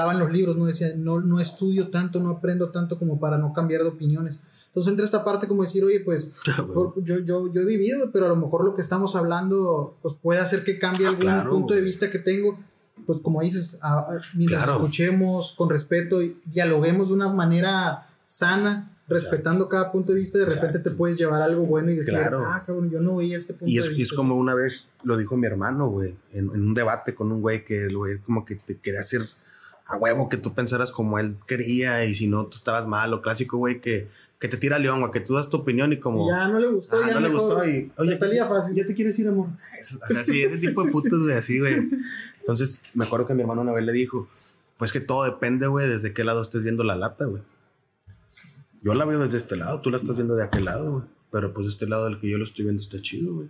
hablaba en los libros, no decía, no, no estudio tanto, no aprendo tanto como para no cambiar de opiniones. Entonces entra esta parte como decir, oye, pues yo, yo, yo he vivido, pero a lo mejor lo que estamos hablando pues puede hacer que cambie Ah, algún claro, punto de vista que tengo. Pues como dices, a- a- mientras Claro. escuchemos con respeto y dialoguemos de una manera sana, respetando cada punto de vista, de repente te puedes llevar algo bueno y decir, Claro. ah, cabrón, yo no veía este punto Y es, de y vista. es como una vez lo dijo mi hermano, güey, en, en un debate con un güey que el güey como que te quería hacer a huevo que tú pensaras como él quería y si no tú estabas mal, o clásico, güey, que, que te tira león, güey, que tú das tu opinión y como... ya no le gustó, Ah, ya no le gustó y... le salía fácil. Ya te quieres ir, amor. Es- O sea, sí, ese tipo de putos, güey, así, güey. Entonces, me acuerdo que mi hermano una vez le dijo, pues que todo depende, güey, desde qué lado estés viendo la lata, güey. Yo la veo desde este lado, tú la estás viendo de aquel lado, güey. Pero pues este lado del que yo lo estoy viendo está chido, güey.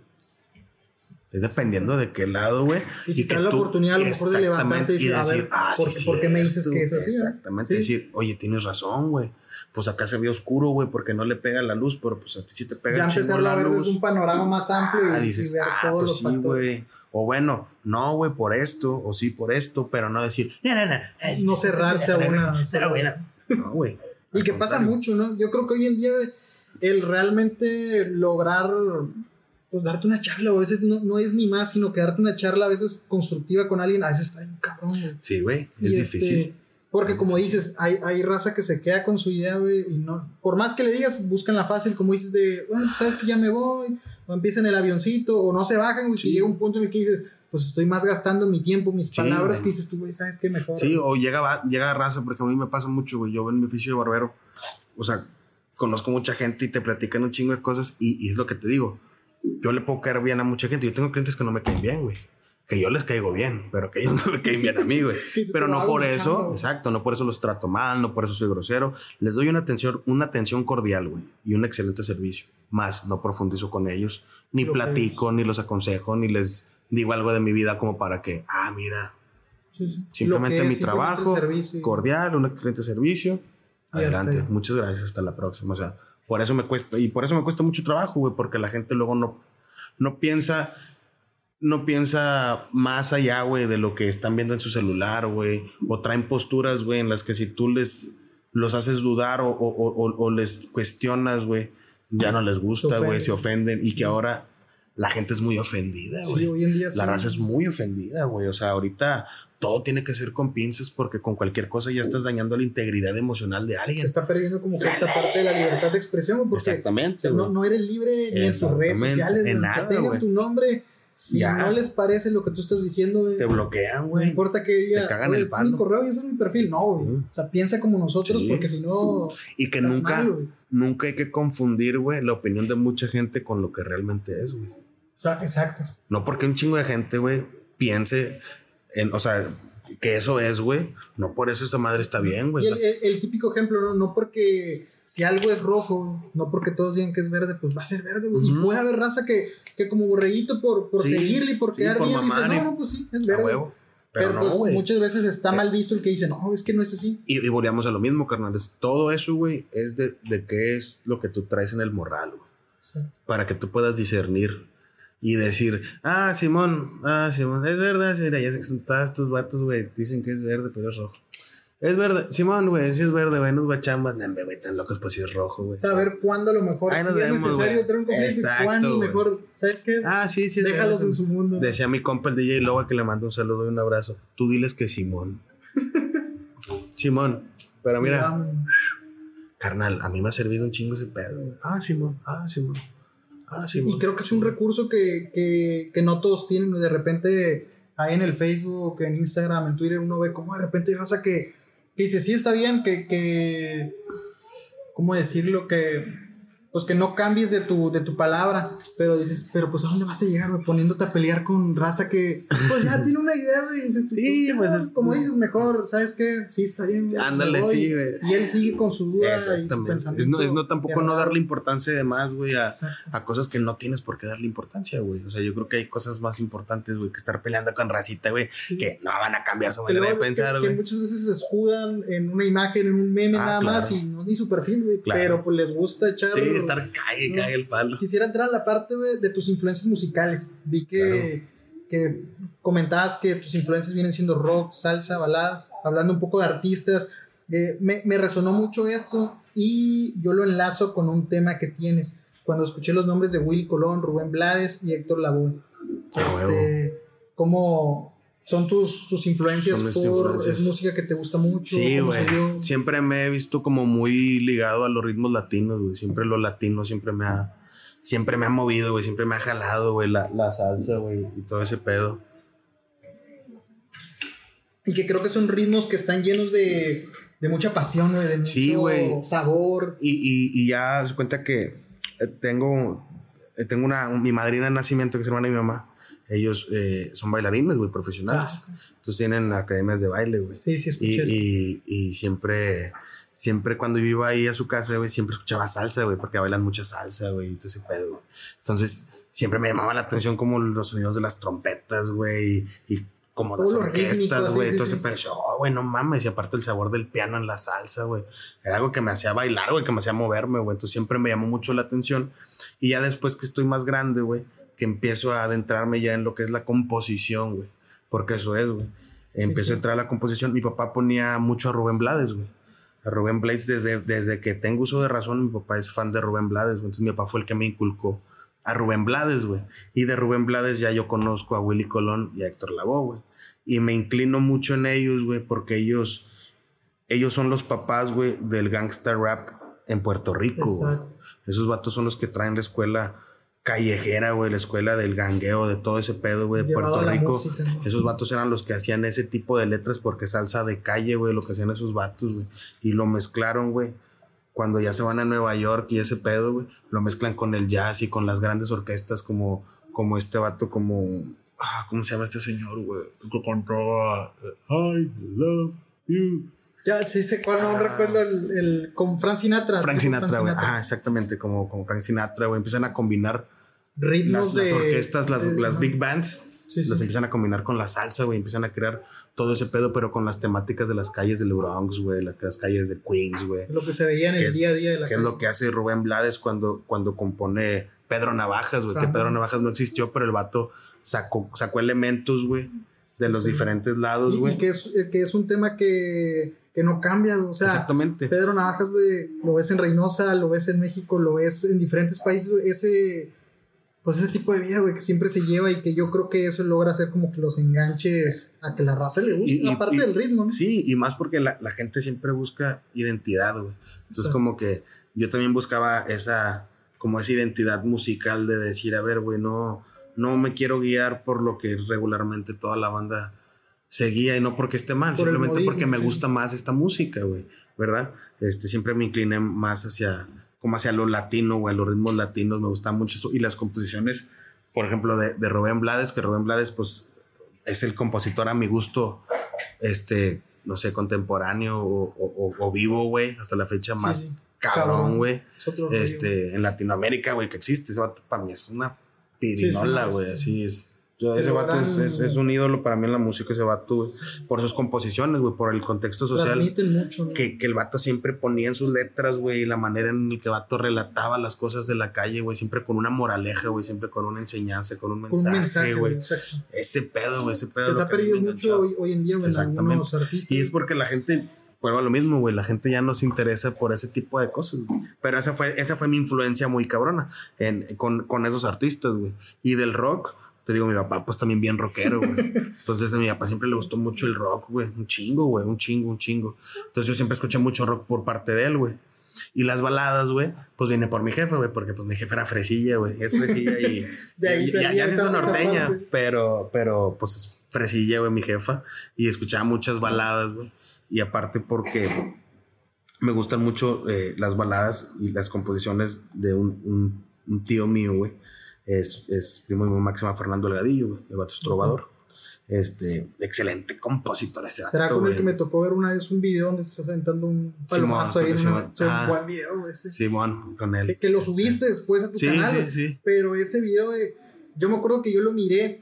Es dependiendo de qué lado, güey. Y si te da la oportunidad, a lo mejor, de levantarte y decir, a ver, ¿por qué- por qué me dices que es así, eh? Exactamente, Sí. decir, oye, tienes razón, güey. Pues acá se ve oscuro, güey, porque no le pega la luz, pero pues a ti sí te pega ya el chingo la ver luz. desde un panorama más amplio y, Ah, y dices, ver ah, todos pues los sí, factores. güey. O bueno, no, güey, por esto, o sí, por esto, pero no decir, no, no, no. ay, No cerrarse a una- No, güey, no. Güey. Y que pasa mucho, ¿no? Yo creo que hoy en día el realmente lograr, pues darte una charla, o a veces no, no es ni más, sino que darte una charla a veces constructiva con alguien, a veces está bien cabrón, güey. Sí, güey, es Y difícil. este, porque como dices, hay, hay raza que se queda con su idea, güey, y no, por más que le digas, buscan la fácil, como dices, de, bueno, pues sabes que ya me voy, o empiezan el avioncito, o no se bajan, güey, Sí. y llega un punto en el que dices, pues estoy más gastando mi tiempo, mis Sí, palabras, güey. que dices tú, güey, ¿sabes qué mejor? Sí, o llega, llega raza, porque a mí me pasa mucho, güey. Yo en mi oficio de barbero, o sea, conozco mucha gente y te platican un chingo de cosas y, y es lo que te digo. Yo le puedo caer bien a mucha gente. Yo tengo clientes que no me caen bien, güey. Que yo les caigo bien, pero que ellos no me caen bien a mí, güey. Pero no por eso, exacto, no por eso los trato mal, no por eso soy grosero. Les doy una atención, una atención cordial, güey, y un excelente servicio. Más, no profundizo con ellos, ni Lo platico, ni los aconsejo, ni les digo algo de mi vida como para que, ah, mira, Sí, sí. Simplemente mi simplemente trabajo, servicio. cordial, un excelente servicio. Y Adelante, muchas gracias, hasta la próxima. O sea, por eso me cuesta, y por eso me cuesta mucho trabajo, güey, porque la gente luego no, no piensa, no piensa más allá, güey, de lo que están viendo en su celular, güey, o traen posturas, güey, en las que si tú les los haces dudar o, o- o- o les cuestionas, güey, ya no les gusta, Se güey, se ofenden. ofenden y que ahora la gente es muy ofendida, Sí, güey. hoy en día La sí. raza es muy ofendida, güey. O sea, ahorita todo tiene que ser con pinzas porque con cualquier cosa ya estás dañando la integridad emocional de se alguien. está perdiendo como que esta parte de la libertad de expresión, güey, porque Exactamente, o sea, no, no eres libre ni en tus redes sociales, en ni nada, que tengan tu nombre. Si Ya. no les parece lo que tú estás diciendo, güey, Te bloquean, no güey. importa que diga, Te cagan "Oye, el ese es mi palo. correo y ese es mi perfil. No, güey. Mm. O sea, piensa como nosotros, Sí. porque si no. Y que estás nunca, mal, nunca hay que confundir, güey, la opinión de mucha gente con lo que realmente es, güey. O sea, exacto. No porque un chingo de gente, güey, piense en, o sea, que eso es, güey. No por eso esa madre está bien, güey. El, sea, el- el típico ejemplo, ¿no? No porque si algo es rojo, no porque todos digan que es verde, pues va a ser verde, güey. Y puede haber raza que, que como borreguito por, por Sí, seguirle y por sí, quedar por bien, dice, no, no, pues sí, es verde. huevo. Pero, Pero no, pues, muchas veces está mal visto el que dice, no, es que no es así. Y, y volvíamos a lo mismo, carnales. Todo eso, güey, es de, de qué es lo que tú traes en el morral, güey. Para que tú puedas discernir y decir, ah, Simón, ah, Simón, es verdad, mira, ya sé que son todos estos vatos, güey, dicen que es verde, pero es rojo. Es verde, Simón, güey, sí es verde, güey, nos guachambas, no, güey, tan locos, pues sí es rojo, güey. Saber cuándo a lo mejor Ahí nos es vemos, necesario tener un conflicto Exacto, y cuándo güey. mejor, ¿sabes qué? Ah, sí, sí. Déjalos verde. en su mundo. Decía mi compa el DJ Loba que le mando un saludo y un abrazo. Tú diles que Simón. Simón. Pero mira, carnal, a mí me ha servido un chingo ese pedo. güey. Ah, Simón, ah, Simón. Ah, Simón. Y creo que es un recurso que, que, que no todos tienen. De repente, ahí en el Facebook, en Instagram, en Twitter, uno ve como de repente raza que, que dice, sí, está bien, que, que, ¿cómo decirlo? Que, pues que no cambies de tu, de tu palabra, pero dices, pero pues a dónde vas a llegar, güey? Poniéndote a pelear con raza que, pues ya tiene una idea, güey. Dices, Sí, "Ah, pues, es- como dices, mejor, ¿sabes qué? Sí, está bien. güey, Ándale, me voy". sí, güey. Y él sigue con su duda y su pensamiento. Es no, es no tampoco no darle importancia de más, güey, a, cosas que no tienes por qué darle importancia, güey. O sea, yo creo que hay cosas más importantes, güey, que estar peleando con racita, güey, Sí. que no van a cambiar su manera de pensar, que, que güey. muchas veces se escudan en una imagen, en un meme Ah, nada claro. más y no ni su perfil, güey. Claro. Pero pues les gusta echar. Sí, estar cague, cague el palo. Quisiera entrar a la parte, güey, de tus influencias musicales. Vi que, que comentabas que tus influencias vienen siendo rock, salsa, baladas, hablando un poco de artistas. Eh, me, me, resonó mucho esto y yo lo enlazo con un tema que tienes. Cuando escuché los nombres de Willy Colón, Rubén Blades y Héctor Lavoe. Este, ¿Cómo son tus, tus influencias por es música que te gusta mucho? Sí, güey. Siempre me he visto como muy ligado a los ritmos latinos, güey. Siempre lo latino siempre me ha siempre me ha movido, güey, siempre me ha jalado, güey, la, la salsa, güey, y todo ese pedo. Y que creo que son ritmos que están llenos de, de mucha pasión, güey, de mucho sabor. Y, y, y ya se cuenta que eh, tengo, eh, tengo una, mi madrina de nacimiento, que es hermana de mi mamá. Ellos eh, son bailarines, güey, profesionales. Ah, Entonces tienen academias de baile, güey. Sí, sí, y, y, y siempre siempre cuando yo iba ahí a su casa, güey, siempre escuchaba salsa, güey, porque bailan mucha salsa, güey, y todo ese pedo, güey. Entonces, siempre me llamaba la atención como los sonidos de las trompetas, güey, y, como las orquestas, güey, entonces sí, oh, güey, no mames, y aparte el sabor del piano en la salsa, güey, era algo que me hacía bailar, güey, que me hacía moverme, güey, entonces siempre me llamó mucho la atención. Y ya después que estoy más grande, güey, que empiezo a adentrarme ya en lo que es la composición, güey, porque eso es, güey. Empiezo a entrar a la composición. Mi papá ponía mucho a Rubén Blades, güey a Rubén Blades desde, desde que tengo uso de razón. Mi papá es fan de Rubén Blades, entonces mi papá fue el que me inculcó a Rubén Blades, güey. Y de Rubén Blades ya yo conozco a Willy Colón y a Héctor Lavoe, güey. Y me inclino mucho en ellos, güey, porque ellos, ellos son los papás, güey, del gangster rap en Puerto Rico. Esos vatos son los que traen la escuela callejera, güey, la escuela del gangueo, de todo ese pedo, güey, de Puerto Rico. Esos vatos eran los que hacían ese tipo de letras porque salsa de calle, güey, lo que hacían esos vatos, güey. Y lo mezclaron, güey. Cuando ya se van a Nueva York y ese pedo, güey, lo mezclan con el jazz y con las grandes orquestas como, como este vato, como... Ah, ¿Cómo se llama este señor, güey? Que cantaba I love you. Ya, sí sé cuál, no ah. recuerdo el, el, con Frank Sinatra. Frank Sinatra, güey. Ah, exactamente, como, como Frank Sinatra, güey. Empiezan a combinar ritmos las, de, las orquestas, las, las big bands. Sí, las empiezan a combinar con la salsa, güey. Empiezan a crear todo ese pedo, pero con las temáticas de las calles del Bronx, güey. Las calles de Queens, güey. Lo que se veía en el día a día de la Que es lo que hace Rubén Blades cuando, cuando compone Pedro Navajas, güey. Que Pedro Navajas no existió, pero el vato sacó, sacó elementos, güey, de los diferentes lados, güey. Y, que, es, que es un tema que que no cambia, o sea, Exactamente. Pedro Navajas, güey, lo ves en Reynosa, lo ves en México, lo ves en diferentes países, ese, pues ese tipo de vida, güey, que siempre se lleva y que yo creo que eso logra hacer como que los enganches a que la raza le guste, aparte del ritmo, ¿no? Sí, y más porque la, gente siempre busca identidad, güey. Entonces, como que yo también buscaba esa, como esa identidad musical de decir, a ver, güey, no, no me quiero guiar por lo que regularmente toda la banda seguía y no porque esté mal, simplemente porque me gusta más esta música, güey, ¿verdad? Este, siempre me incliné más hacia, como hacia lo latino, güey, los ritmos latinos, me gusta mucho eso. Y las composiciones, por ejemplo, de, de Rubén Blades, que Rubén Blades, pues, es el compositor a mi gusto, este, no sé, contemporáneo o, o, vivo, güey, hasta la fecha más cabrón, güey. Este, en Latinoamérica, güey, que existe. Eso para mí es una pirinola, güey, así es ese vato es, un ídolo para mí en la música, ese vato, por sus composiciones, güey, por el contexto social. Mucho, que, que, el vato siempre ponía en sus letras, güey, la manera en la que el vato relataba las cosas de la calle, güey, siempre con una moraleja, güey, siempre con una enseñanza, con un mensaje, güey. Ese pedo, güey, ese pedo. se ha perdido mucho hoy, en día, güey, en algunos artistas. Y es porque la gente vuelvo a lo mismo, güey. La gente ya no se interesa por ese tipo de cosas, güey. Pero esa fue, esa fue mi influencia muy cabrona en, con, con esos artistas, güey. Y del rock, te digo, mi papá, pues también bien rockero, güey. Entonces, a mi papá siempre le gustó mucho el rock, güey. Un chingo, güey. Un chingo, un chingo. Entonces, yo siempre escuché mucho rock por parte de él, güey. Y las baladas, güey, pues viene por mi jefe, güey, porque pues mi jefe era fresilla, güey. Es fresilla y, de ahí ya, ya, es norteña, pero, pero pues fresilla, güey, mi jefa. Y escuchaba muchas baladas, güey. Y aparte porque me gustan mucho eh, las baladas y las composiciones de un, un tío mío, güey es, es primo de mi Fernando Delgadillo, el vato es trovador. Este, excelente compositor ese vato, ¿Será como el que me tocó ver una vez un video donde se estás aventando un palomazo ahí en un ah, buen video ese? Simón, con él. Que, lo subiste este, después a tu canal. Sí, sí. Pero ese video de. Yo me acuerdo que yo lo miré.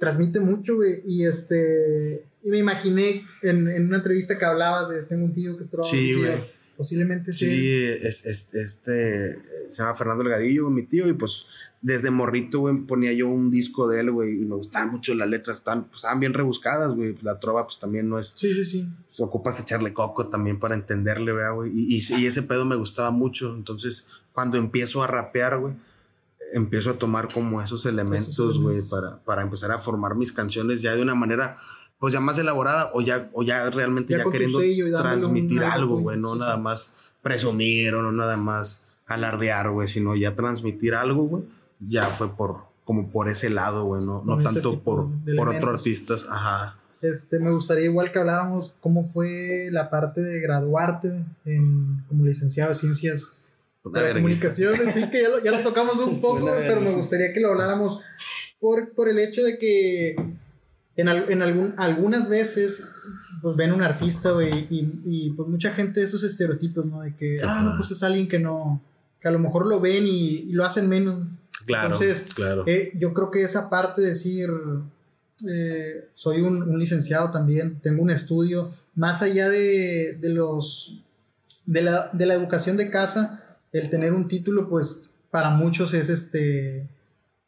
Transmite mucho, güey. Y este. Y me imaginé en, en una entrevista que hablabas de tengo un tío que es trovador. Sí, güey posiblemente sí. es, este, se llama Fernando Elgadillo, mi tío, y pues desde morrito, güey, ponía yo un disco de él, güey, y me gustaban mucho las letras, están, pues, estaban bien rebuscadas, güey. La trova, pues también no es. Sí, sí, sí. Pues, ocupas echarle coco también para entenderle, güey. Y, y, ese pedo me gustaba mucho. Entonces, cuando empiezo a rapear, güey, empiezo a tomar como esos elementos, güey, para, para empezar a formar mis canciones ya de una manera pues ya más elaborada o ya, o ya realmente ya, queriendo transmitir algo, güey, no nada más presumir o no nada más alardear, güey, sino ya transmitir algo, güey ya fue por como por ese lado, güey, no, tanto por, por otros artistas, ajá. Este, me gustaría igual que habláramos cómo fue la parte de graduarte en, como licenciado de ciencias de comunicaciones, sí que ya lo, tocamos un poco, pero me gustaría que lo habláramos por, por el hecho de que en, en algún, algunas veces pues ven un artista, güey, y, y, pues mucha gente esos estereotipos, ¿no? De que, ah, no, pues es alguien que no, que a lo mejor lo ven y, y lo hacen menos, Claro, Entonces, claro. Eh, yo creo que esa parte de decir, eh, soy un, licenciado también, tengo un estudio, más allá de, los, de la, educación de casa, el tener un título, pues para muchos es este,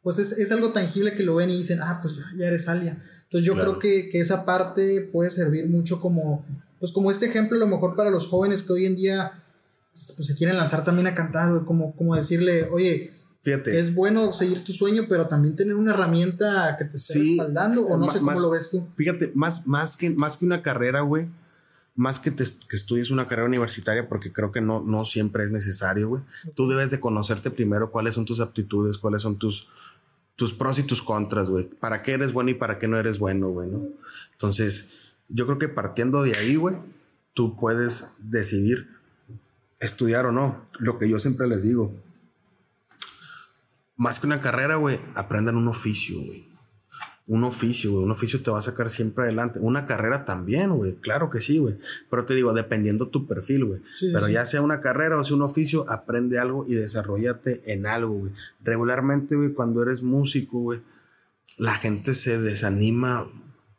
pues es, algo tangible que lo ven y dicen, ah, pues ya, eres alia. Entonces yo creo que, esa parte puede servir mucho como, pues como este ejemplo a lo mejor para los jóvenes que hoy en día pues, se quieren lanzar también a cantar, como, como decirle, oye, es bueno seguir tu sueño, pero también tener una herramienta que te esté respaldando, o no sé cómo lo ves tú. Fíjate, más, más, que, más que una carrera, güey, más que, te, que estudies una carrera universitaria, porque creo que no, no siempre es necesario, güey. Tú debes de conocerte primero cuáles son tus aptitudes, cuáles son tus, tus pros y tus contras, güey. Para qué eres bueno y para qué no eres bueno, güey, ¿no? Entonces, yo creo que partiendo de ahí, güey, tú puedes decidir estudiar o no. Lo que yo siempre les digo, más que una carrera, güey, aprendan un oficio, güey. Un oficio, güey. Un oficio te va a sacar siempre adelante. Una carrera también, güey. Claro que sí, güey. Pero te digo, dependiendo tu perfil, güey. Pero ya sea una carrera o sea un oficio, aprende algo y desarrollate en algo, güey. Regularmente, güey, cuando eres músico, güey, la gente se desanima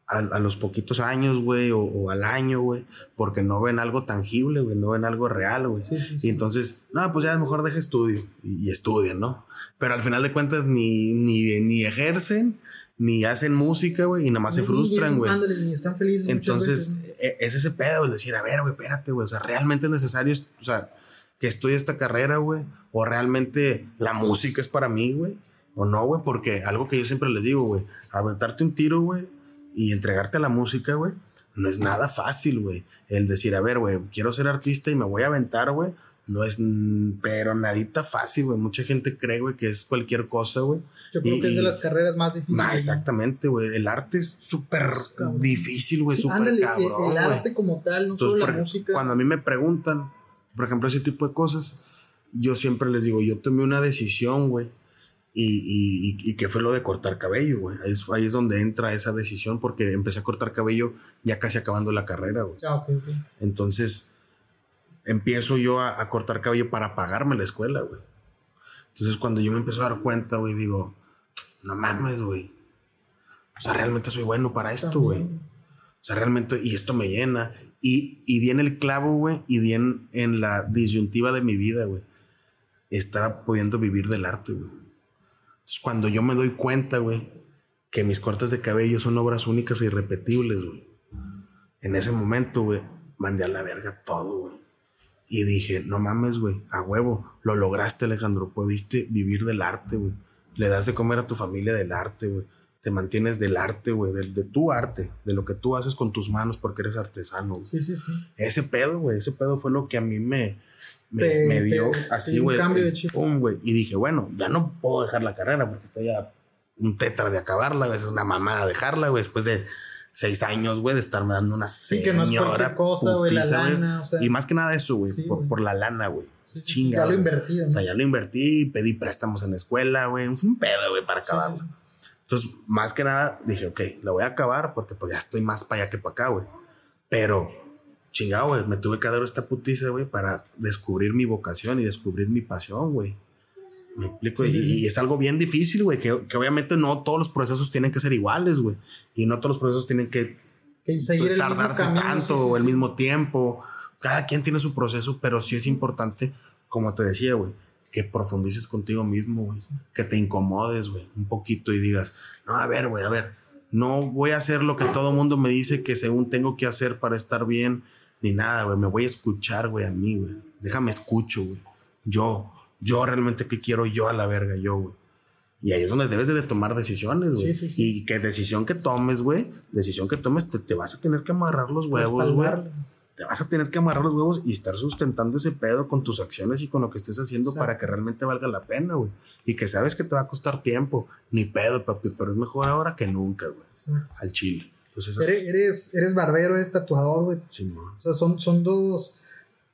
a, los poquitos años, güey, o, al año, güey, porque no ven algo tangible, güey, no ven algo real, güey. Y entonces, no, pues ya es mejor deje estudio y, estudian, ¿no? Pero al final de cuentas ni, ni, ni ejercen, ni hacen música, güey, y nada más se frustran, güey. Ni están felices. Entonces, e, es ese pedo, es decir, a ver, güey, espérate, güey, o sea, realmente es necesario, o sea, que estudie esta carrera, güey, o realmente la música es para mí, güey, o no, güey, porque algo que yo siempre les digo, güey, aventarte un tiro, güey, y entregarte a la música, güey, no es nada fácil, güey. El decir, a ver, güey, quiero ser artista y me voy a aventar, güey, no es, pero nadita fácil, güey. Mucha gente cree, güey, que es cualquier cosa, güey. Yo creo que es de las carreras más difíciles. Exactamente, güey. El arte es súper difícil, güey, súper cabrón. El, arte como tal, no solo la música. Cuando a mí me preguntan, por ejemplo, ese tipo de cosas, yo siempre les digo, yo tomé una decisión, güey y, y, que fue lo de cortar cabello, güey. Ahí es, ahí es donde entra esa decisión porque empecé a cortar cabello ya casi acabando la carrera, güey. Ah, Entonces, empiezo yo a, cortar cabello para pagarme la escuela, güey. Entonces, cuando yo me empiezo a dar cuenta, güey, digo, no mames, güey. O sea, realmente soy bueno para esto, güey. O sea, realmente, y esto me llena. Y, y di en el clavo, güey, y di en, la disyuntiva de mi vida, güey. Estaba pudiendo vivir del arte, güey cuando yo me doy cuenta, güey, que mis cortes de cabello son obras únicas e irrepetibles, güey. En ese momento, güey, mandé a la verga todo, güey. Y dije, no mames, güey, a huevo, lo lograste, Alejandro, pudiste vivir del arte, güey. Le das de comer a tu familia del arte, güey. Te mantienes del arte, güey, del, de tu arte, de lo que tú haces con tus manos porque eres artesano. Sí, sí, sí. Ese pedo, güey, ese pedo fue lo que a mí me, me, dio así, güey. güey. Y dije, bueno, ya no puedo dejar la carrera porque estoy a un tetra de acabarla, Es una mamada dejarla, güey. Después de seis años, güey, de estarme dando una sí, que no es cualquier cosa, güey, la lana, o sea, Y más que nada eso, güey, por, la lana, güey. Chinga. Ya lo invertí, O sea, ya lo invertí, pedí préstamos en la escuela, güey. Es un pedo, güey, para acabarlo. Entonces, más que nada, dije, ok, la voy a acabar porque pues ya estoy más para allá que para acá, güey. Pero chingado, güey, me tuve que dar esta putiza, güey, para descubrir mi vocación y descubrir mi pasión, güey. Me explico. y, es algo bien difícil, güey, que, obviamente no todos los procesos tienen que ser iguales, güey. Y no todos los procesos tienen que, seguir tardarse tanto o el mismo tiempo. Cada quien tiene su proceso, pero sí es importante, como te decía, güey, que profundices contigo mismo, güey. Que te incomodes, güey, un poquito y digas, no, a ver, güey, a ver, no voy a hacer lo que todo mundo me dice que según tengo que hacer para estar bien, ni nada, güey. Me voy a escuchar, güey, a mí, güey. Déjame escucho, güey. Yo, yo realmente qué quiero yo a la verga, yo, güey. Y ahí es donde debes de tomar decisiones, güey. Sí, sí, sí. Y que decisión que tomes, güey, decisión que tomes, te, te vas a tener que amarrar los huevos, güey. Te vas a tener que amarrar los huevos y estar sustentando ese pedo con tus acciones y con lo que estés haciendo Exacto. para que realmente valga la pena, güey. Y que sabes que te va a costar tiempo. Ni pedo, papi, pero es mejor ahora que nunca, güey. Exacto. Al chile. Entonces, Eres, es, eres, eres barbero, eres tatuador, güey. Simón. O sea, son, son dos,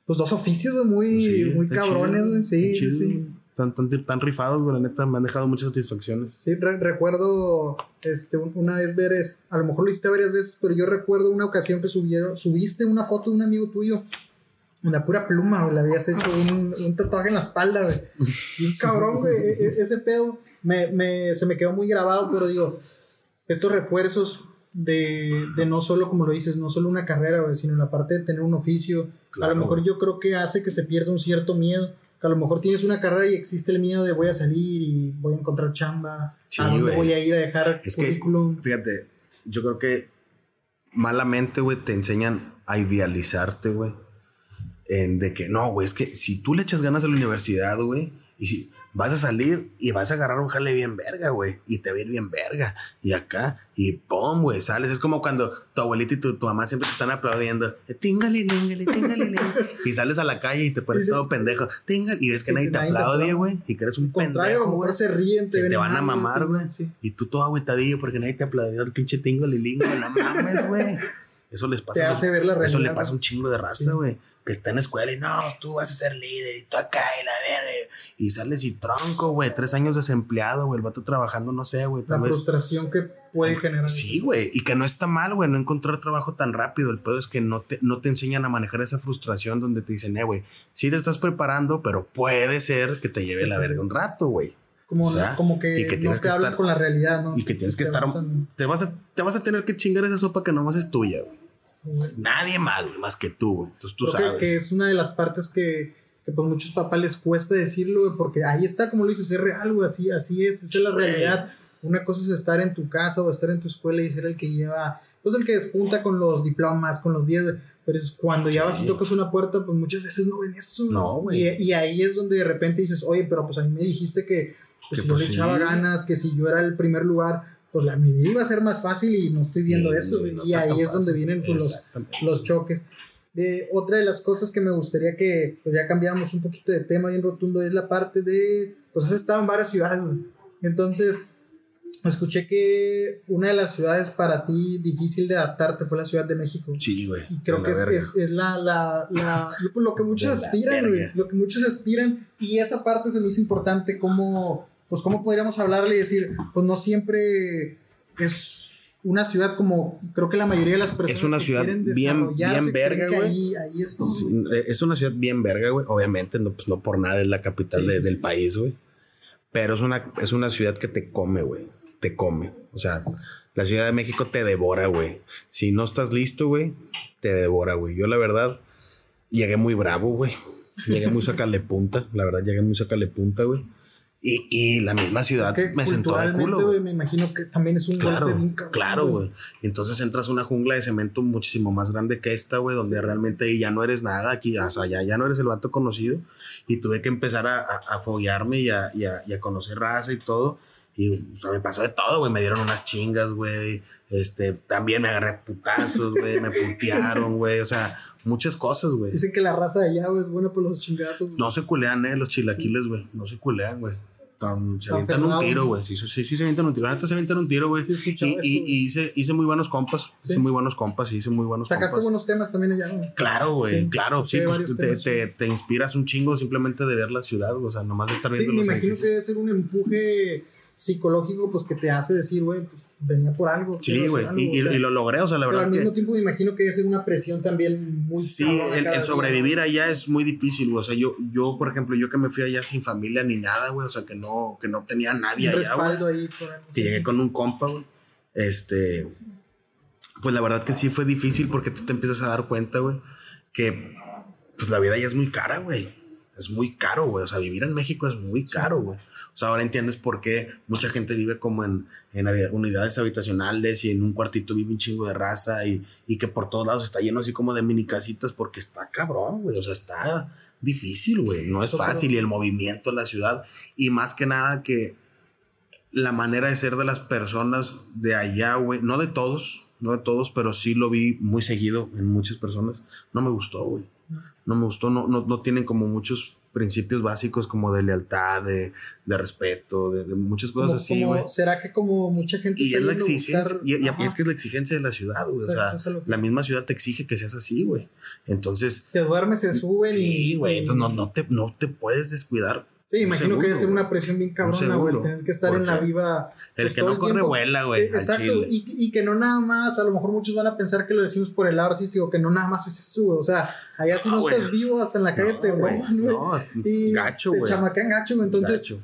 pues dos oficios, güey, muy, Sí, muy cabrones, güey. Sí, sí. Tan, tan, tan rifados, güey. La neta, me han dejado muchas satisfacciones. Sí, re- recuerdo este, un- una vez ver, es- a lo mejor lo hiciste varias veces, pero yo recuerdo una ocasión que subieron, subiste una foto de un amigo tuyo, una pura pluma, güey, le habías hecho un, un tatuaje en la espalda, güey. Y un cabrón, güey, e- e- ese pedo me, me- se me quedó muy grabado, pero digo, estos refuerzos de, de no solo, como lo dices, no solo una carrera, sino la parte de tener un oficio, a Claro, lo mejor yo creo que hace que se pierda un cierto miedo. Que a lo mejor tienes una carrera y existe el miedo de voy a salir y voy a encontrar chamba, Sí, a dónde güey. voy a ir a dejar Es que, currículum. fíjate, yo creo que malamente, güey, te enseñan a idealizarte, güey. En de que no, güey, es que si tú le echas ganas a la universidad, güey, y si vas a salir y vas a agarrar un jale bien verga, güey, y te va a ir bien verga, y acá, y pum, güey, sales. Es como cuando tu abuelita y tu, tu mamá siempre te están aplaudiendo, tíngale, tíngale, tíngale, tíngale", y sales a la calle y te pones todo pendejo, tíngale, y ves que nadie te aplaude, güey, y que eres un pendejo, güey se ríen, te, te van a mamar, güey. Sí. Y tú todo agüitadillo porque nadie te aplaudió el pinche tingo lilingo. No mames, güey. Eso les pasa. Te a los- hace ver la Eso le pasa un chingo de raza, Sí. güey. Que está en la escuela y no, tú vas a ser líder y tú acá y la verga. Y sales y tronco, güey. Tres años desempleado, güey. El vato trabajando, no sé, güey. La vez. frustración que puede generar. Sí, güey. Y que no está mal, güey, no encontrar trabajo tan rápido. El pedo es que no te, no te enseñan a manejar esa frustración donde te dicen, eh, güey, sí te estás preparando, pero puede ser que te lleve la verga un rato, güey. Como, ¿verdad? como que, Y que no tienes te que hablan estar- con la realidad, ¿no? Y que tienes que estar. Te vas, a, te vas a tener que chingar esa sopa que nomás es tuya, güey. Güey. Nadie más, güey, más que tú, güey. Entonces tú Creo que- sabes. Que, es una de las partes que, que pues muchos papás les cuesta decirlo, güey, porque ahí está, como lo dices, es real, güey, así, así es, esa es la realidad. Una cosa es estar en tu casa o estar en tu escuela y ser el que lleva, pues el que despunta con los diplomas, con los 10, güey, pero es cuando ya vas y tocas una puerta, pues muchas veces no ven eso. No, güey. Y, y ahí es donde de repente dices, oye, pero pues a mí me dijiste que pues, Que, si yo le echaba ganas, que si yo era el primer lugar, pues la, mi vida iba a ser más fácil y no estoy viendo Sí, eso. no y ahí es donde fácil. vienen pues, los, los choques. De, otra de las cosas que me gustaría que pues ya cambiáramos un poquito de tema bien rotundo es la parte de, pues has estado en varias ciudades, güey. Entonces, escuché que una de las ciudades para ti difícil de adaptarte fue la Ciudad de México. Sí, güey. Y creo que la es, es, es la, la, la- lo- lo que muchos De aspiran, güey. Lo que muchos aspiran. Y esa parte se me hizo importante, como, pues cómo podríamos hablarle y decir, pues no siempre es una ciudad como creo que la mayoría de las personas Es una que ciudad quieren bien- bien verga, güey. Ahí, ahí es es una ciudad bien verga, güey. Obviamente, no, pues no por nada es la capital Sí, de- sí, del sí. país, güey. Pero es una, es una ciudad que te come, güey. Te come. O sea, la Ciudad de México te devora, güey. Si no estás listo, güey, te devora, güey. Yo, la verdad, llegué muy bravo, güey. Llegué muy sacarle punta. La verdad, llegué muy sacarle punta, güey. Y, y la misma ciudad Es que me sentó culturalmente, culo, me imagino que también es un Claro, golpe bien cabrón, claro, güey. Entonces entras a una jungla de cemento muchísimo más grande que esta, güey, donde realmente ya no eres nada, aquí, o sea, ya, ya no eres el vato conocido. Y tuve que empezar a, a, a foguearme y a, y, a, y a conocer raza y todo. Y o sea, me pasó de todo, güey. Me dieron unas chingas, güey. Este, también me agarré putazos, güey. me putearon, güey. O sea, muchas cosas, güey. Dicen que la raza de allá, güey, es buena por los chingazos. güey. No se culean, eh, los chilaquiles, güey. No se culean, güey. Tan- Se Tan avientan un tiro, güey. Sí, sí, se avientan un tiro. Neta se avientan un tiro, güey. Sí, y, hice, hice muy buenos compas. Hice muy buenos compas. Hice muy buenos Sacaste compas. buenos temas también allá, güey. Claro, güey. Claro. Sí, pues te, te, te inspiras un chingo simplemente de ver la ciudad. O sea, nomás de estar viendo me los imagino que debe ser un empuje psicológico, pues que te hace decir, güey, pues venía por algo. Sí, güey. Y, algo, y- o sea, y lo logré, o sea, la Pero verdad al que. mismo tiempo me imagino que ser una presión también muy Sí, el, día, sobrevivir allá es muy difícil, güey. O sea, yo, yo, por ejemplo, yo que me fui allá sin familia ni nada, güey. O sea, que no, que no tenía nadie Un allá, güey. respaldo ahí por algo. llegué sí. con un compa, güey. Este, pues la verdad que sí fue difícil porque tú te empiezas a dar cuenta, güey, que pues la vida ya es muy cara, güey. Es muy caro, güey. O sea, vivir en México es muy caro, güey. O sea, ahora entiendes por qué mucha gente vive como en, en unidades habitacionales y en un cuartito vive un chingo de raza y, y que por todos lados está lleno así como de mini casitas porque está cabrón, güey. O sea, está difícil, güey. No es fácil y el movimiento en la ciudad y más que nada que la manera de ser de las personas de allá, güey, no de todos, no de todos, pero sí lo vi muy seguido en muchas personas. No me gustó, güey no me gustó, no, no, no tienen como muchos principios básicos como de lealtad, de, de respeto, de, muchas cosas así, güey. ¿Será que como mucha gente y es la exigencia, y, es que es la exigencia de la ciudad, güey. O sea, la misma ciudad te exige que seas así, güey. Entonces. Te duermes, se suben sí, güey. Entonces no, no, te, no te puedes descuidar Sí, imagino que debe ser una presión bien cabrona, güey, tener que estar en la viva. El pues, que no corre vuela, güey. Exacto, y, y, que no nada más, a lo mejor muchos van a pensar que lo decimos por el lado artístico, que no nada más es eso, güey. O sea, allá si no, estás vivo, hasta en la calle te güey. No, gacho, güey. Te chamacan gacho, güey. Entonces.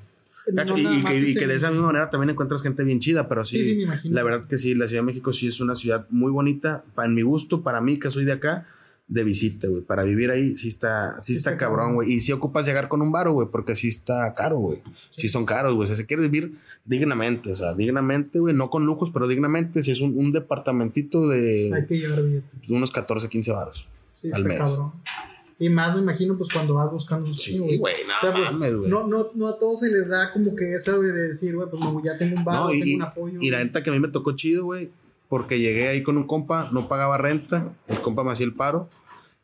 Gacho. y, que, y que, de esa misma manera también encuentras gente bien chida, pero sí, sí, sí me imagino. la verdad que sí, la Ciudad de México sí es una ciudad muy bonita, para, mi gusto, para mí que soy de acá, de visita, güey. Para vivir ahí sí está, sí, está, cabrón, güey. Y si ocupas llegar con un baro, güey, porque sí está caro, güey. Sí. son caros, güey. O sea, se quiere vivir dignamente, o sea, dignamente, güey. No con lujos, pero dignamente. Si es un, un departamentito de... Hay que llevar billetes. Unos 14, 15 baros sí, al mes. Cabrón. Y más me imagino, pues cuando vas buscando Sí, güey, no, pues, no, no, no, a todos se les da como que esa, güey, de decir, güey, pues ya tengo un baro, tengo un apoyo. Y la neta que a mí me tocó chido, güey, porque llegué ahí con un compa, no pagaba renta, el compa me hacía el paro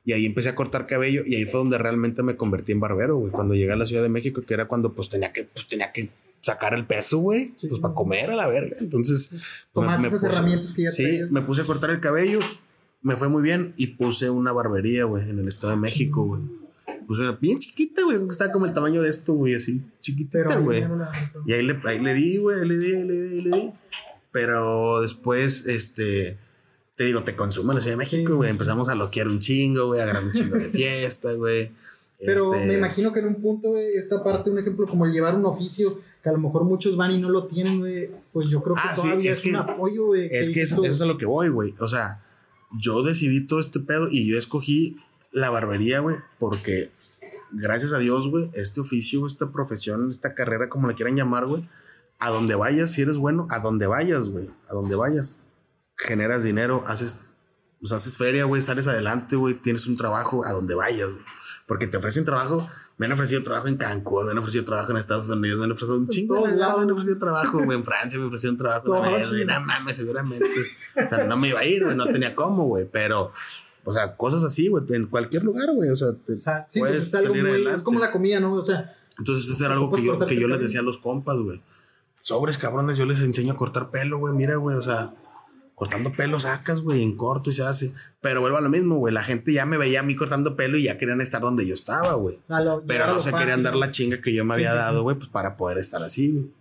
y ahí empecé a cortar cabello y ahí fue donde realmente me convertí en barbero, güey. Cuando llegué a la Ciudad de México, que era cuando pues tenía que, pues tenía que sacar el peso, güey. pues para comer a la verga. Entonces... Tomaste me, esas herramientas que ya Sí, me puse a cortar el cabello, me fue muy bien y puse una barbería, güey, en el Estado de México, güey. Puse una bien chiquita, güey, estaba como el tamaño de esto, güey, así, chiquitita, güey. Y ahí le, ahí le di, güey, le di, le di, le di. Pero después, este te digo, te consume la Ciudad de México, güey. Empezamos a loquear un chingo, güey, a agarrar un chingo de fiesta, güey. Pero este me imagino que en un punto, güey, esta parte, un ejemplo como el llevar un oficio, que a lo mejor muchos van y no lo tienen, güey, pues yo creo que ah, todavía es, un apoyo, güey. Es que, eso, es a lo que voy, güey. O sea, yo decidí todo este pedo y yo escogí la barbería, güey, porque gracias a Dios, güey, este oficio, esta profesión, esta carrera, como le quieran llamar, güey, a donde vayas, si eres bueno, a donde vayas, güey, a donde vayas, generas dinero, haces, pues haces feria, güey, sales adelante, güey, tienes un trabajo a donde vayas, güey. Porque te ofrecen trabajo, me han ofrecido trabajo en Cancún, me han ofrecido trabajo en Estados Unidos, me han ofrecido un chingo de lado, me han ofrecido trabajo, güey, en Francia me ofrecieron trabajo no, güey, no mames, seguramente. O sea, no me iba a ir, güey, no tenía cómo, güey, pero... O sea, cosas así, güey, en cualquier lugar, güey. O sea, te sí, pues, puedes pues es, muy, es como la comida, ¿no? O sea, entonces eso era algo que yo, que yo les decía a los compas, güey. Sobres cabrones, yo les enseño a cortar pelo, güey. Mira, güey, o sea, cortando pelo sacas, güey, en corto y se hace. Pero vuelvo a lo mismo, güey. La gente ya me veía a mí cortando pelo y ya querían estar donde yo estaba, güey. Pero no se querían dar la chinga que yo me había dado, güey, pues para poder estar así, güey.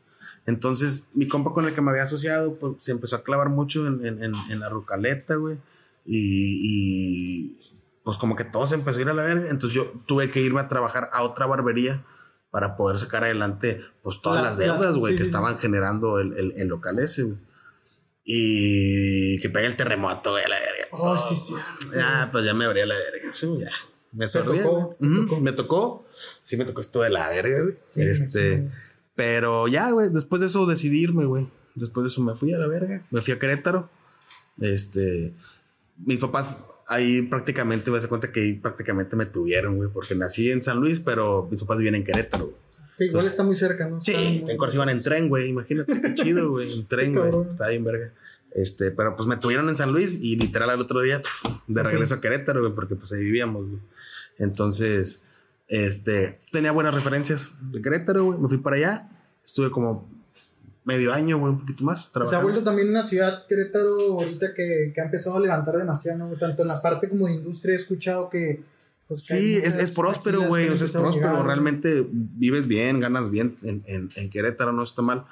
Entonces, mi compa con el que me había asociado, pues se empezó a clavar mucho en, en, en, la rucaleta, güey. Y, y, pues como que todo se empezó a ir a la verga. Entonces yo tuve que irme a trabajar a otra barbería para poder sacar adelante, pues todas las deudas, güey, que estaban generando el, el, el local ese, güey. Y que pegue el terremoto, güey, a la verga. Oh, sí, sí. Ah, pues ya me abría la verga. Sí, ya. Me tocó, Me tocó. Sí, me tocó esto de la verga, güey. este. Pero ya, güey. Después de eso decidí irme, güey. Después de eso me fui a la verga. Me fui a Querétaro. Este. Mis papás ahí prácticamente, me hace cuenta que ahí prácticamente me tuvieron, güey. Porque nací en San Luis, pero mis papás viven en Querétaro, Sí, igual está muy cerca, ¿no? Sí, en Corsi iban en tren, güey. Imagínate qué chido, güey. En tren, güey. Está bien, verga. Este, pero pues me tuvieron en San Luis y literal al otro día de regreso a Querétaro, güey, porque pues ahí vivíamos, güey. Entonces, este, tenía buenas referencias de Querétaro, güey. Me fui para allá. Estuve como medio año, güey, un poquito más. Se ha vuelto también una ciudad, Querétaro, ahorita que, que ha empezado a levantar demasiado, ¿no? Tanto en la parte como de industria he escuchado que pues sí, es, es próspero, güey. O sea, es próspero. Realmente vives bien, ganas bien en, en, en Querétaro, no está mal.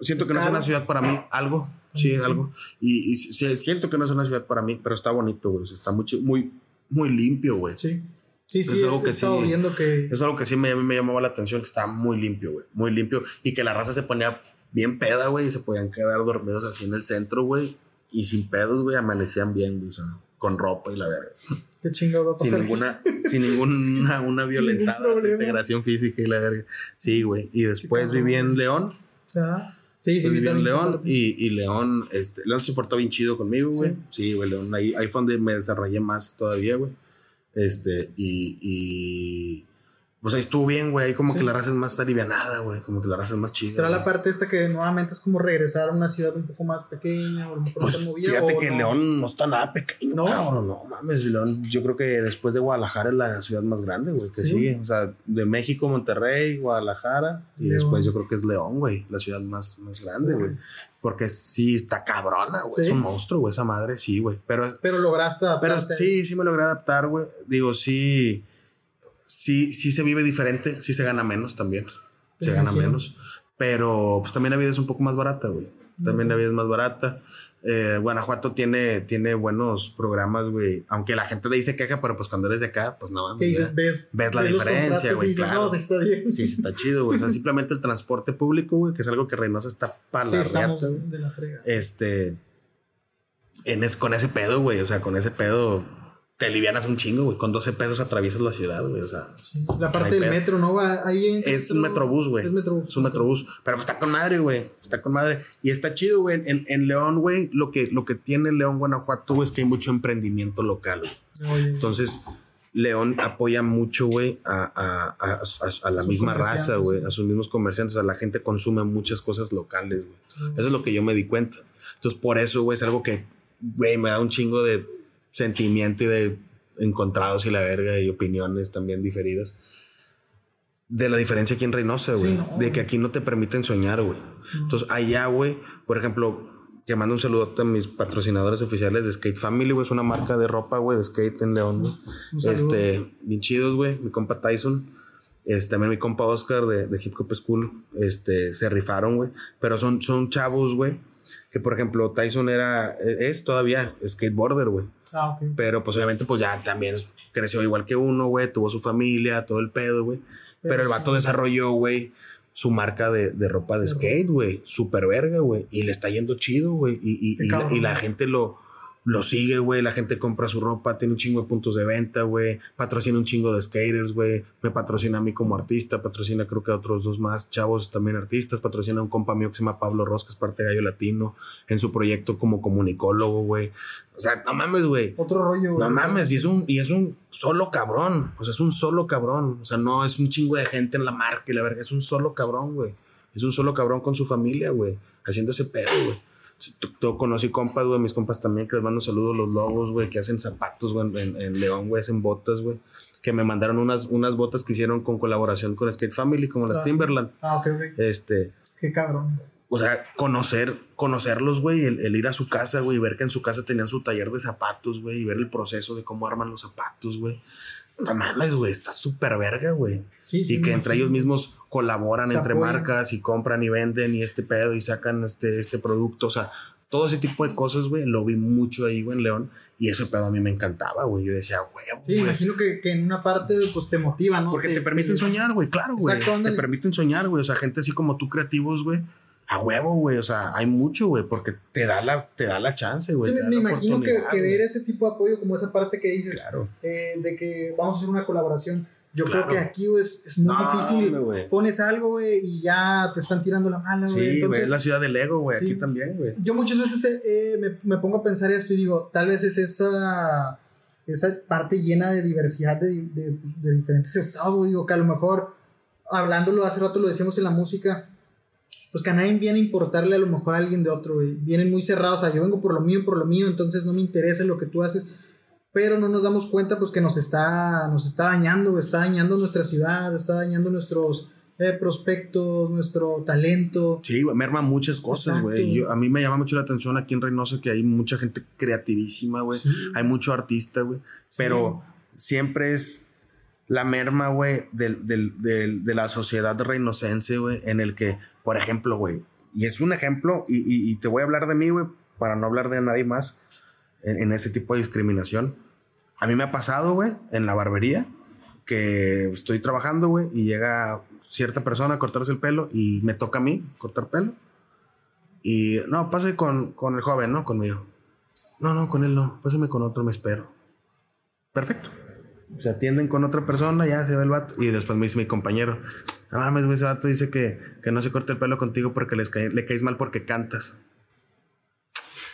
siento que no es una ciudad para mí, algo. Sí, es algo. Y, y siento que no es una ciudad para mí, pero está bonito, güey. está muy, muy, muy limpio, güey. Sí. Sí, sí, es algo que sí. Viendo que... Es algo que sí me, me llamaba la atención, que está muy limpio, güey. Muy limpio. Y que la raza se ponía bien peda, güey, y se podían quedar dormidos así en el centro, güey. Y sin pedos, güey, amanecían bien, güey. O sea, con ropa y la verga. Qué chingado va a Sin ninguna, sin ninguna una violentada, integración física y la verga. Sí, güey. Y después viví en León. Ah, Sí, sí, viví en León y, y León, este, León se portó bien chido conmigo, güey. Sí, güey, León. Ahí, ahí fue donde me desarrollé más todavía, güey. Este, y, y pues ahí estuvo bien, güey. Ahí como Sí. que la raza es más alivianada, güey. Como que la raza es más chida. Será la parte esta que nuevamente es como regresar a una ciudad un poco más pequeña o Pues movida. fíjate o que no. León no está nada pequeño, ¿No? cabrón. No mames, León. Yo creo que después de Guadalajara es la ciudad más grande, güey, que Sí. sigue. O sea, de México, Monterrey, Guadalajara. Y León. después yo creo que es León, güey, la ciudad más, más grande, güey. Porque sí está cabrona, güey. Sí. Es un monstruo, güey, esa madre, sí, güey. Pero, Pero lograste pero adaptarte. sí, sí me logré adaptar, güey. Digo, sí. Sí, sí se vive diferente, sí se gana menos también. Se gana menos. Pero pues también la vida es un poco más barata, güey. También la vida es más barata. Eh, Guanajuato tiene, tiene buenos programas, güey. Aunque la gente de ahí se queja, pero pues cuando eres de acá, pues no mames. Ya. ves, ves la diferencia, güey, claro. No, sí está bien. Sí, sí está chido, güey. O sea, simplemente el transporte público, güey, que es algo que Reynosa está para Sí, la estamos reata, güey. de la frega. Este. En es, con ese pedo, güey. O sea, con ese pedo te alivianas un chingo, güey. Con 12 pesos atraviesas la ciudad, güey. O sea, Sí. La parte del pedo. metro, ¿no? Va Ahí en es un metrobús, güey. Es metrobús. Es un metrobús. Pero está con madre, güey. Está con madre. Y está chido, güey. En, en León, güey, lo que, lo que tiene León, Guanajuato, güey, es que hay mucho emprendimiento local, güey. Entonces, León apoya mucho, güey, a, a- a- la misma raza, güey, a sus mismos comerciantes. A la gente consume muchas cosas locales, güey. Mm. Eso es lo que yo me di cuenta. Entonces, por eso, güey, es algo que, güey, me da un chingo de sentimiento y de encontrados y la verga y opiniones también diferidas. De la diferencia aquí en Reynosa, güey. Sí, no, de que aquí no te permiten soñar, güey. Entonces, allá, güey, por ejemplo, que mando un saludo a mis patrocinadores oficiales de Skate Family, güey. Es una marca de ropa, güey, de skate en León, güey. Este, bien chidos, güey. Mi compa Tyson. Este, también mi compa Oscar de, de Hip Hop School. Este, se rifaron, güey. Pero son, son chavos, güey. Que por ejemplo, Tyson era, es todavía skateboarder, güey. Ah, ok. Pero pues obviamente pues ya también creció igual que uno, güey, tuvo su familia, todo el pedo, güey. Pero, el sí. vato desarrolló, güey, su marca de, de ropa de skate, güey. Super verga, güey. Y le está yendo chido, güey. Y, y, la, y la gente lo, lo sigue, güey. La gente compra su ropa, tiene un chingo de puntos de venta, güey. Patrocina un chingo de skaters, güey. Me patrocina a mí como artista, patrocina creo que a otros dos más chavos también artistas. Patrocina a un compa mío que se llama Pablo Ross, que es parte de Gallo Latino, en su proyecto como comunicólogo, güey. O sea, no mames, güey. Otro rollo, güey. No mames, y es un, y es un solo cabrón. O sea, es un solo cabrón. O sea, no es un chingo de gente en la marca y la verga. Es un solo cabrón, güey. Es un solo cabrón con su familia, güey. Haciendo ese pedo, güey. Conocí compas, güey, mis compas también, que les mando saludos, los lobos, güey, que hacen zapatos, güey, en, en León, güey, hacen botas, güey. Que me mandaron unas, unas botas que hicieron con colaboración con Skate Family, como las Ah, sí. Timberland. Ah, ok, ok. Este, Qué cabrón. o sea, conocer, conocerlos, güey, el, el ir a su casa, güey, ver que en su casa tenían su taller de zapatos, güey, y ver el proceso de cómo arman los zapatos, güey. No mames, güey, está súper verga, güey. Sí, sí, y que entre ellos mismos colaboran Se entre apoyan. marcas y compran y venden y este pedo y sacan este, este producto. O sea, todo ese tipo de cosas, güey, lo vi mucho ahí, güey, en León. Y ese pedo a mí me encantaba, güey. Yo decía, güey, Sí, imagino que, que en una parte pues te motiva, ¿no? porque te permiten soñar, güey, claro, güey. Te permiten soñar, güey. O sea, gente así como tú, creativos, güey. A huevo, güey. O sea, hay mucho, güey, porque te da la, te da la chance, güey. Sí, te me, me imagino que, que ver ese tipo de apoyo, como esa parte que dices, Claro. eh, de que vamos a hacer una colaboración. Yo Claro. creo que aquí es, es muy No, difícil. Pones algo, güey, y ya te están tirando la mala, güey. Sí, güey. Es la ciudad del ego, güey. Sí. Aquí también, güey. yo muchas veces eh, eh, me, me pongo a pensar esto y digo, tal vez es esa, esa parte llena de diversidad de, de, pues, de diferentes estados, güey. Digo, que a lo mejor, hablándolo hace rato lo decíamos en la música, pues que a nadie viene a importarle a lo mejor a alguien de otro, güey. Vienen muy cerrados, o sea, yo vengo por lo mío, por lo mío, entonces no me interesa lo que tú haces. Pero no nos damos cuenta, pues, que nos está, nos está dañando, está dañando nuestra ciudad, está dañando nuestros eh, prospectos, nuestro talento. Sí, güey, merma muchas cosas, güey. A mí me llama mucho la atención aquí en Reynosa que hay mucha gente creativísima, güey. Sí. Hay mucho artista, güey. Pero siempre es la merma, güey, del, del- del- de la sociedad reinocense, güey, en el que, por ejemplo, güey, y es un ejemplo, y, y- y te voy a hablar de mí, güey, para no hablar de nadie más en, en ese tipo de discriminación. A mí me ha pasado, güey, en la barbería, que estoy trabajando, güey, y llega cierta persona a cortarse el pelo y me toca a mí cortar pelo. Y no, pase con, con el joven, ¿no? Conmigo. No, no, con él no. Pásame con otro, me espero. Perfecto. Se atienden con otra persona, ya se ve el vato. Y después me dice mi compañero, no mames, güey, ese vato dice que, que no se corte el pelo contigo porque les cae- le caes mal porque cantas.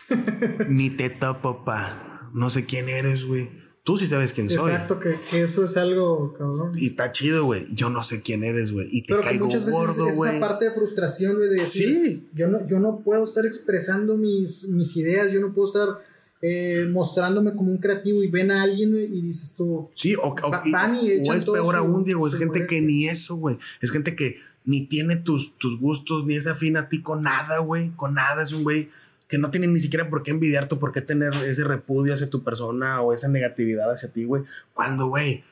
Ni te topo, pa. No sé quién eres, güey. Tú sí sabes quién soy. Exacto, que, que eso es algo, cabrón. Y está chido, güey. Yo no sé quién eres, güey. Y te Pero que caigo muchas veces gordo, güey. esa parte de frustración, güey, de decir, Sí. yo, no, yo no puedo estar expresando mis, mis ideas, yo no puedo estar eh, mostrándome como un creativo y ven a alguien y dices tú, Sí, o, o- y- y o es peor aún, Diego. Es gente que ni eso, güey. Es gente que ni tiene tus, tus gustos, ni es afín a ti con nada, güey. Con nada. Es un güey que no tiene ni siquiera por qué envidiarte, por qué tener ese repudio hacia tu persona o esa negatividad hacia ti, güey. Cuando, güey,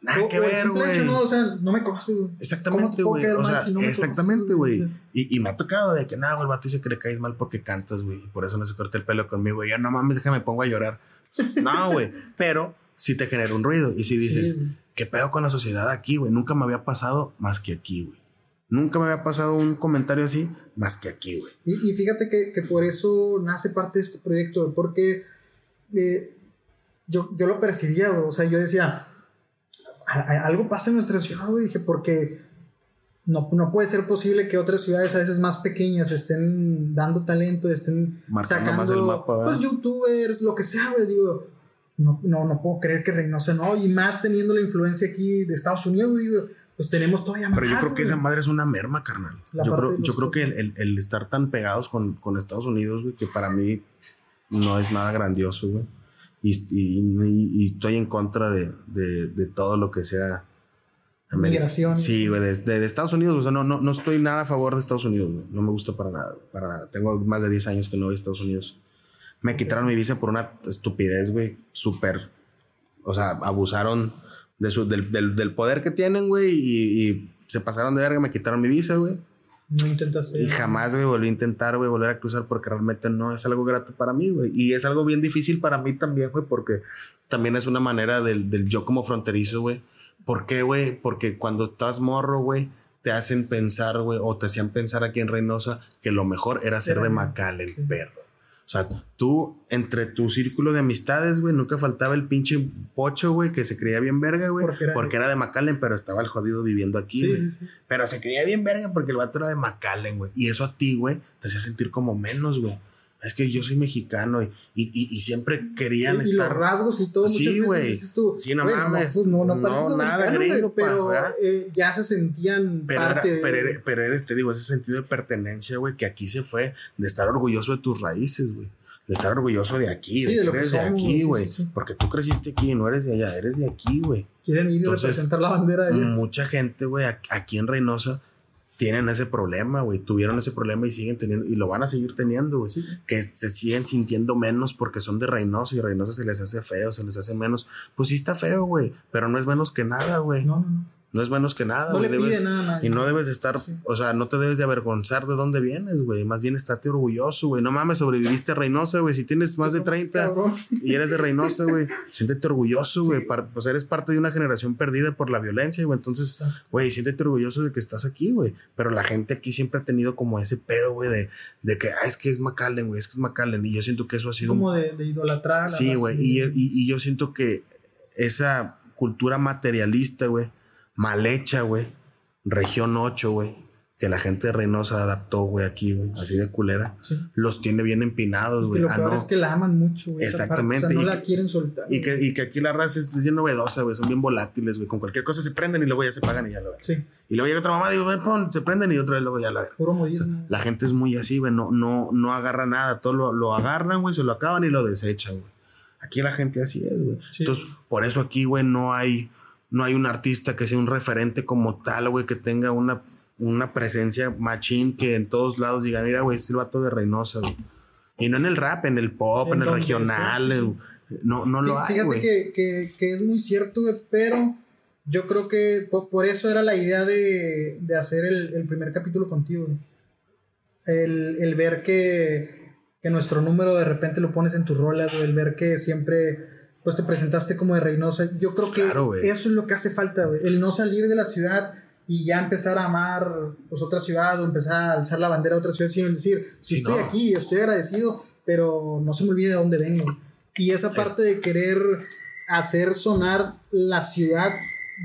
nada o- que o ver, güey. no, o sea, no me conoces, güey. ¿Cómo Exactamente, güey. O sea, si no me exactamente, güey. Y, y me ha tocado de que nada, güey, el vato dice que le caes mal porque cantas, güey. Y por eso no se corta el pelo conmigo. Y yo, no mames, déjame pongo a llorar. No, güey. Pero sí te genera un ruido. Y si dices, Sí. ¿qué pedo con la sociedad aquí, güey? Nunca me había pasado más que aquí, güey. Nunca me había pasado un comentario así más que aquí, güey. Y, y fíjate que, que por eso nace parte de este proyecto, porque eh, yo, yo lo percibía, o sea, yo decía, "A- a- algo pasa en nuestra ciudad, güey, dije, porque no, no puede ser posible que otras ciudades a veces más pequeñas estén dando talento, estén Marcando sacando, más el mapa, pues, youtubers, lo que sea, güey, digo, no, no, no puedo creer que Reynosa no, y más teniendo la influencia aquí de Estados Unidos, digo, pues tenemos todavía más. Pero yo creo que güey. esa madre es una merma, carnal. La Yo creo, los yo creo que el, otros. el- el estar tan pegados con, con Estados Unidos, güey, que para mí no es nada grandioso, güey. Y, y- y- y estoy en contra de, de- de todo lo que sea. América. Migración. Sí, güey, de, de- Estados Unidos. O sea, no, no, no estoy nada a favor de Estados Unidos, güey. No me gusta para nada, Para nada. Tengo más de 10 años que no voy a Estados Unidos. Me quitaron mi visa por una estupidez, güey. Súper. O sea, abusaron de su, del, del, del poder que tienen, güey. Y, y se pasaron de verga, me quitaron mi visa, güey. No intentas ser. Y jamás, güey, volví a intentar, güey, volver a cruzar porque realmente no es algo grato para mí, güey. Y es algo bien difícil para mí también, güey, porque también es una manera del, del yo como fronterizo, güey. ¿Por qué, güey? Porque cuando estás morro, güey, te hacen pensar, güey, o te hacían pensar aquí en Reynosa que lo mejor era ser de McAllen, sí. perro. O sea, tú, entre tu círculo de amistades, güey, nunca faltaba el pinche pocho, güey, que se creía bien verga, güey. Porque Porque, era- de McAllen, pero estaba el jodido viviendo aquí, sí, sí. Pero se creía bien verga porque el vato era de McAllen, güey. Y eso a ti, güey, te hacía sentir como menos, güey. Es que yo soy mexicano y, y, y- y siempre querían y, y estar. los rasgos y todo, Sí, güey. dices tú, Sí, no mames. pues no, no, No, nada gringo, pero eh, ya se sentían Pero, era- parte de- pero, eres, pero eres, te digo, ese sentido de pertenencia, güey, que aquí se fue de estar orgulloso de tus raíces, güey. De estar orgulloso de aquí, Sí, de, de que eres de somos, aquí, sí, güey. sí, sí. Porque tú creciste aquí, no eres de allá, eres de aquí, güey. quieren ir y Entonces, representar la bandera de allá. Mucha gente, güey, aquí en Reynosa tienen ese problema, güey. Tuvieron ese problema y siguen teniendo, y lo van a seguir teniendo, güey. Sí. Que se siguen sintiendo menos porque son de Reynosa y Reynosa se les hace feo, se les hace menos. Pues sí está feo, güey, pero no es menos que nada, güey. No. No, no, no. es menos que nada, No güey. le Debes- nada a nadie. Y no debes de estar, o sea, no te debes de avergonzar de dónde vienes, güey. Más bien estate orgulloso, güey. No mames, sobreviviste a Reynosa, güey. Si tienes más de 30 Cabrón. y eres de Reynosa, güey, siéntete orgulloso, güey. Pues eres parte de una generación perdida por la violencia, güey. Entonces, güey, siéntete orgulloso de que estás aquí, güey. Pero la gente aquí siempre ha tenido como ese pedo, güey, de, de que, ah, es que es McAllen, güey, es que es McAllen. Y yo siento que eso ha sido un Como de, de idolatrar. Sí, güey. y- y yo siento que esa cultura materialista, güey, mal hecha, güey, región 8, güey, que la gente de Reynosa adaptó, güey, aquí, güey, así de culera, Sí. los tiene bien empinados, güey. lo Ah, peor no. es que la aman mucho, güey. Exactamente, O sea, no y la que- quieren soltar. Y que, y que aquí la raza es bien novedosa, güey, son bien volátiles, güey. Con cualquier cosa se prenden y luego ya se pagan y ya lo ven. Sí, Y luego llega otra mamá y digo, pon, se prenden y otra vez luego ya la ven. puro modismo. La gente es muy así, güey, no, no, no agarra nada, todo lo, lo agarran, güey, se lo acaban y lo desechan, güey. Aquí la gente así es, güey. Sí. Entonces, por eso aquí, güey, no hay, no hay un artista que sea un referente como tal, güey, que tenga una, una presencia machín que en todos lados diga, mira, güey, este es el vato de Reynosa, güey. Y no en el rap, en el pop, en, En el regional, no, no lo hay, güey. que, que, que es muy cierto, güey, pero yo creo que po- por, eso era la idea de, de hacer el, el primer capítulo contigo, güey. El, el ver que, que nuestro número de repente lo pones en tus rolas, güey, el ver que siempre pues te presentaste como de Reynosa. Yo creo que Claro, eso es lo que hace falta, güey. El no salir de la ciudad y ya empezar a amar pues otra ciudad o empezar a alzar la bandera de otra ciudad, sino decir, si Sí, estoy no. aquí, estoy agradecido, pero no se me olvide de dónde vengo. Y esa parte de querer hacer sonar la ciudad,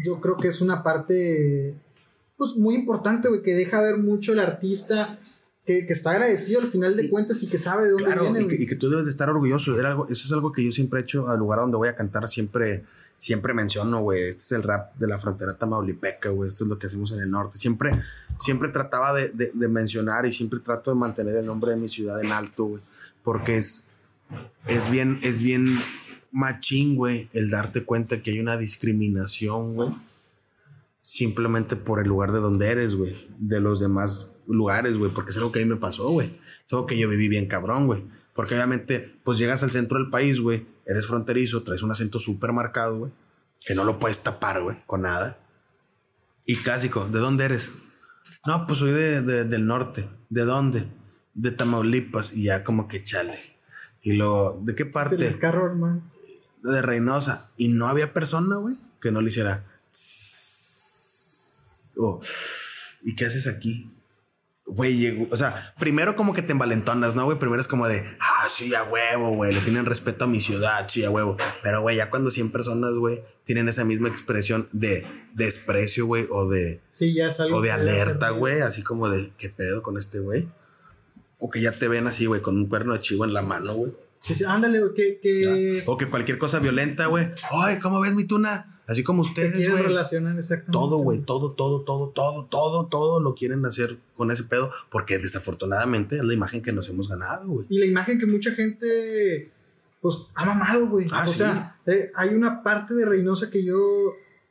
yo creo que es una parte pues muy importante, güey, que deja ver mucho el artista que, que, está agradecido al final de cuentas y que sabe de dónde claro, viene. Y que, y que, tú debes de estar orgulloso. Era algo, eso es algo que yo siempre he hecho al lugar donde voy a cantar. Siempre, siempre menciono, güey, este es el rap de la frontera tamaulipeca, güey, esto es lo que hacemos en el norte. Siempre, siempre trataba de, de, de, mencionar y siempre trato de mantener el nombre de mi ciudad en alto, güey, porque es, es bien, es bien machín, güey, el darte cuenta que hay una discriminación, güey, simplemente por el lugar de donde eres, güey, de los demás lugares, güey, porque es algo que a mí me pasó, güey. Es algo que yo viví bien cabrón, güey. Porque obviamente, pues llegas al centro del país, güey, eres fronterizo, traes un acento súper marcado, güey, que no lo puedes tapar, güey, con nada. Y clásico, ¿de dónde eres? No, pues soy de, de, del norte. ¿De dónde? De Tamaulipas. Y ya como que chale. Y luego, ¿de qué parte? Les carro, hermano. De Reynosa. Y no había persona, güey, que no le hiciera. Oh, ¿Y qué haces aquí? Güey. O sea, primero como que te envalentonas, ¿no, güey? Primero es como de, ah, sí, a huevo, güey. Le tienen respeto a mi ciudad, sí, a huevo. Pero, güey, ya cuando 100 personas, güey, tienen esa misma expresión de desprecio, güey, o de. Sí, ya es algo. O de alerta, güey, así como de, ¿qué pedo con este güey? O que ya te ven así, güey, con un cuerno de chivo en la mano, güey. Sí, sí, ándale, güey, que. que... O que cualquier cosa violenta, güey. Ay, ¿cómo ves mi tuna? Así como ustedes, güey. relacionan exactamente. Todo, güey, todo, todo, todo, todo, todo, todo lo quieren hacer con ese pedo, porque desafortunadamente es la imagen que nos hemos ganado, güey. Y la imagen que mucha gente, pues, ha mamado, güey. Ah, o sí. sea, eh, hay una parte de Reynosa que yo,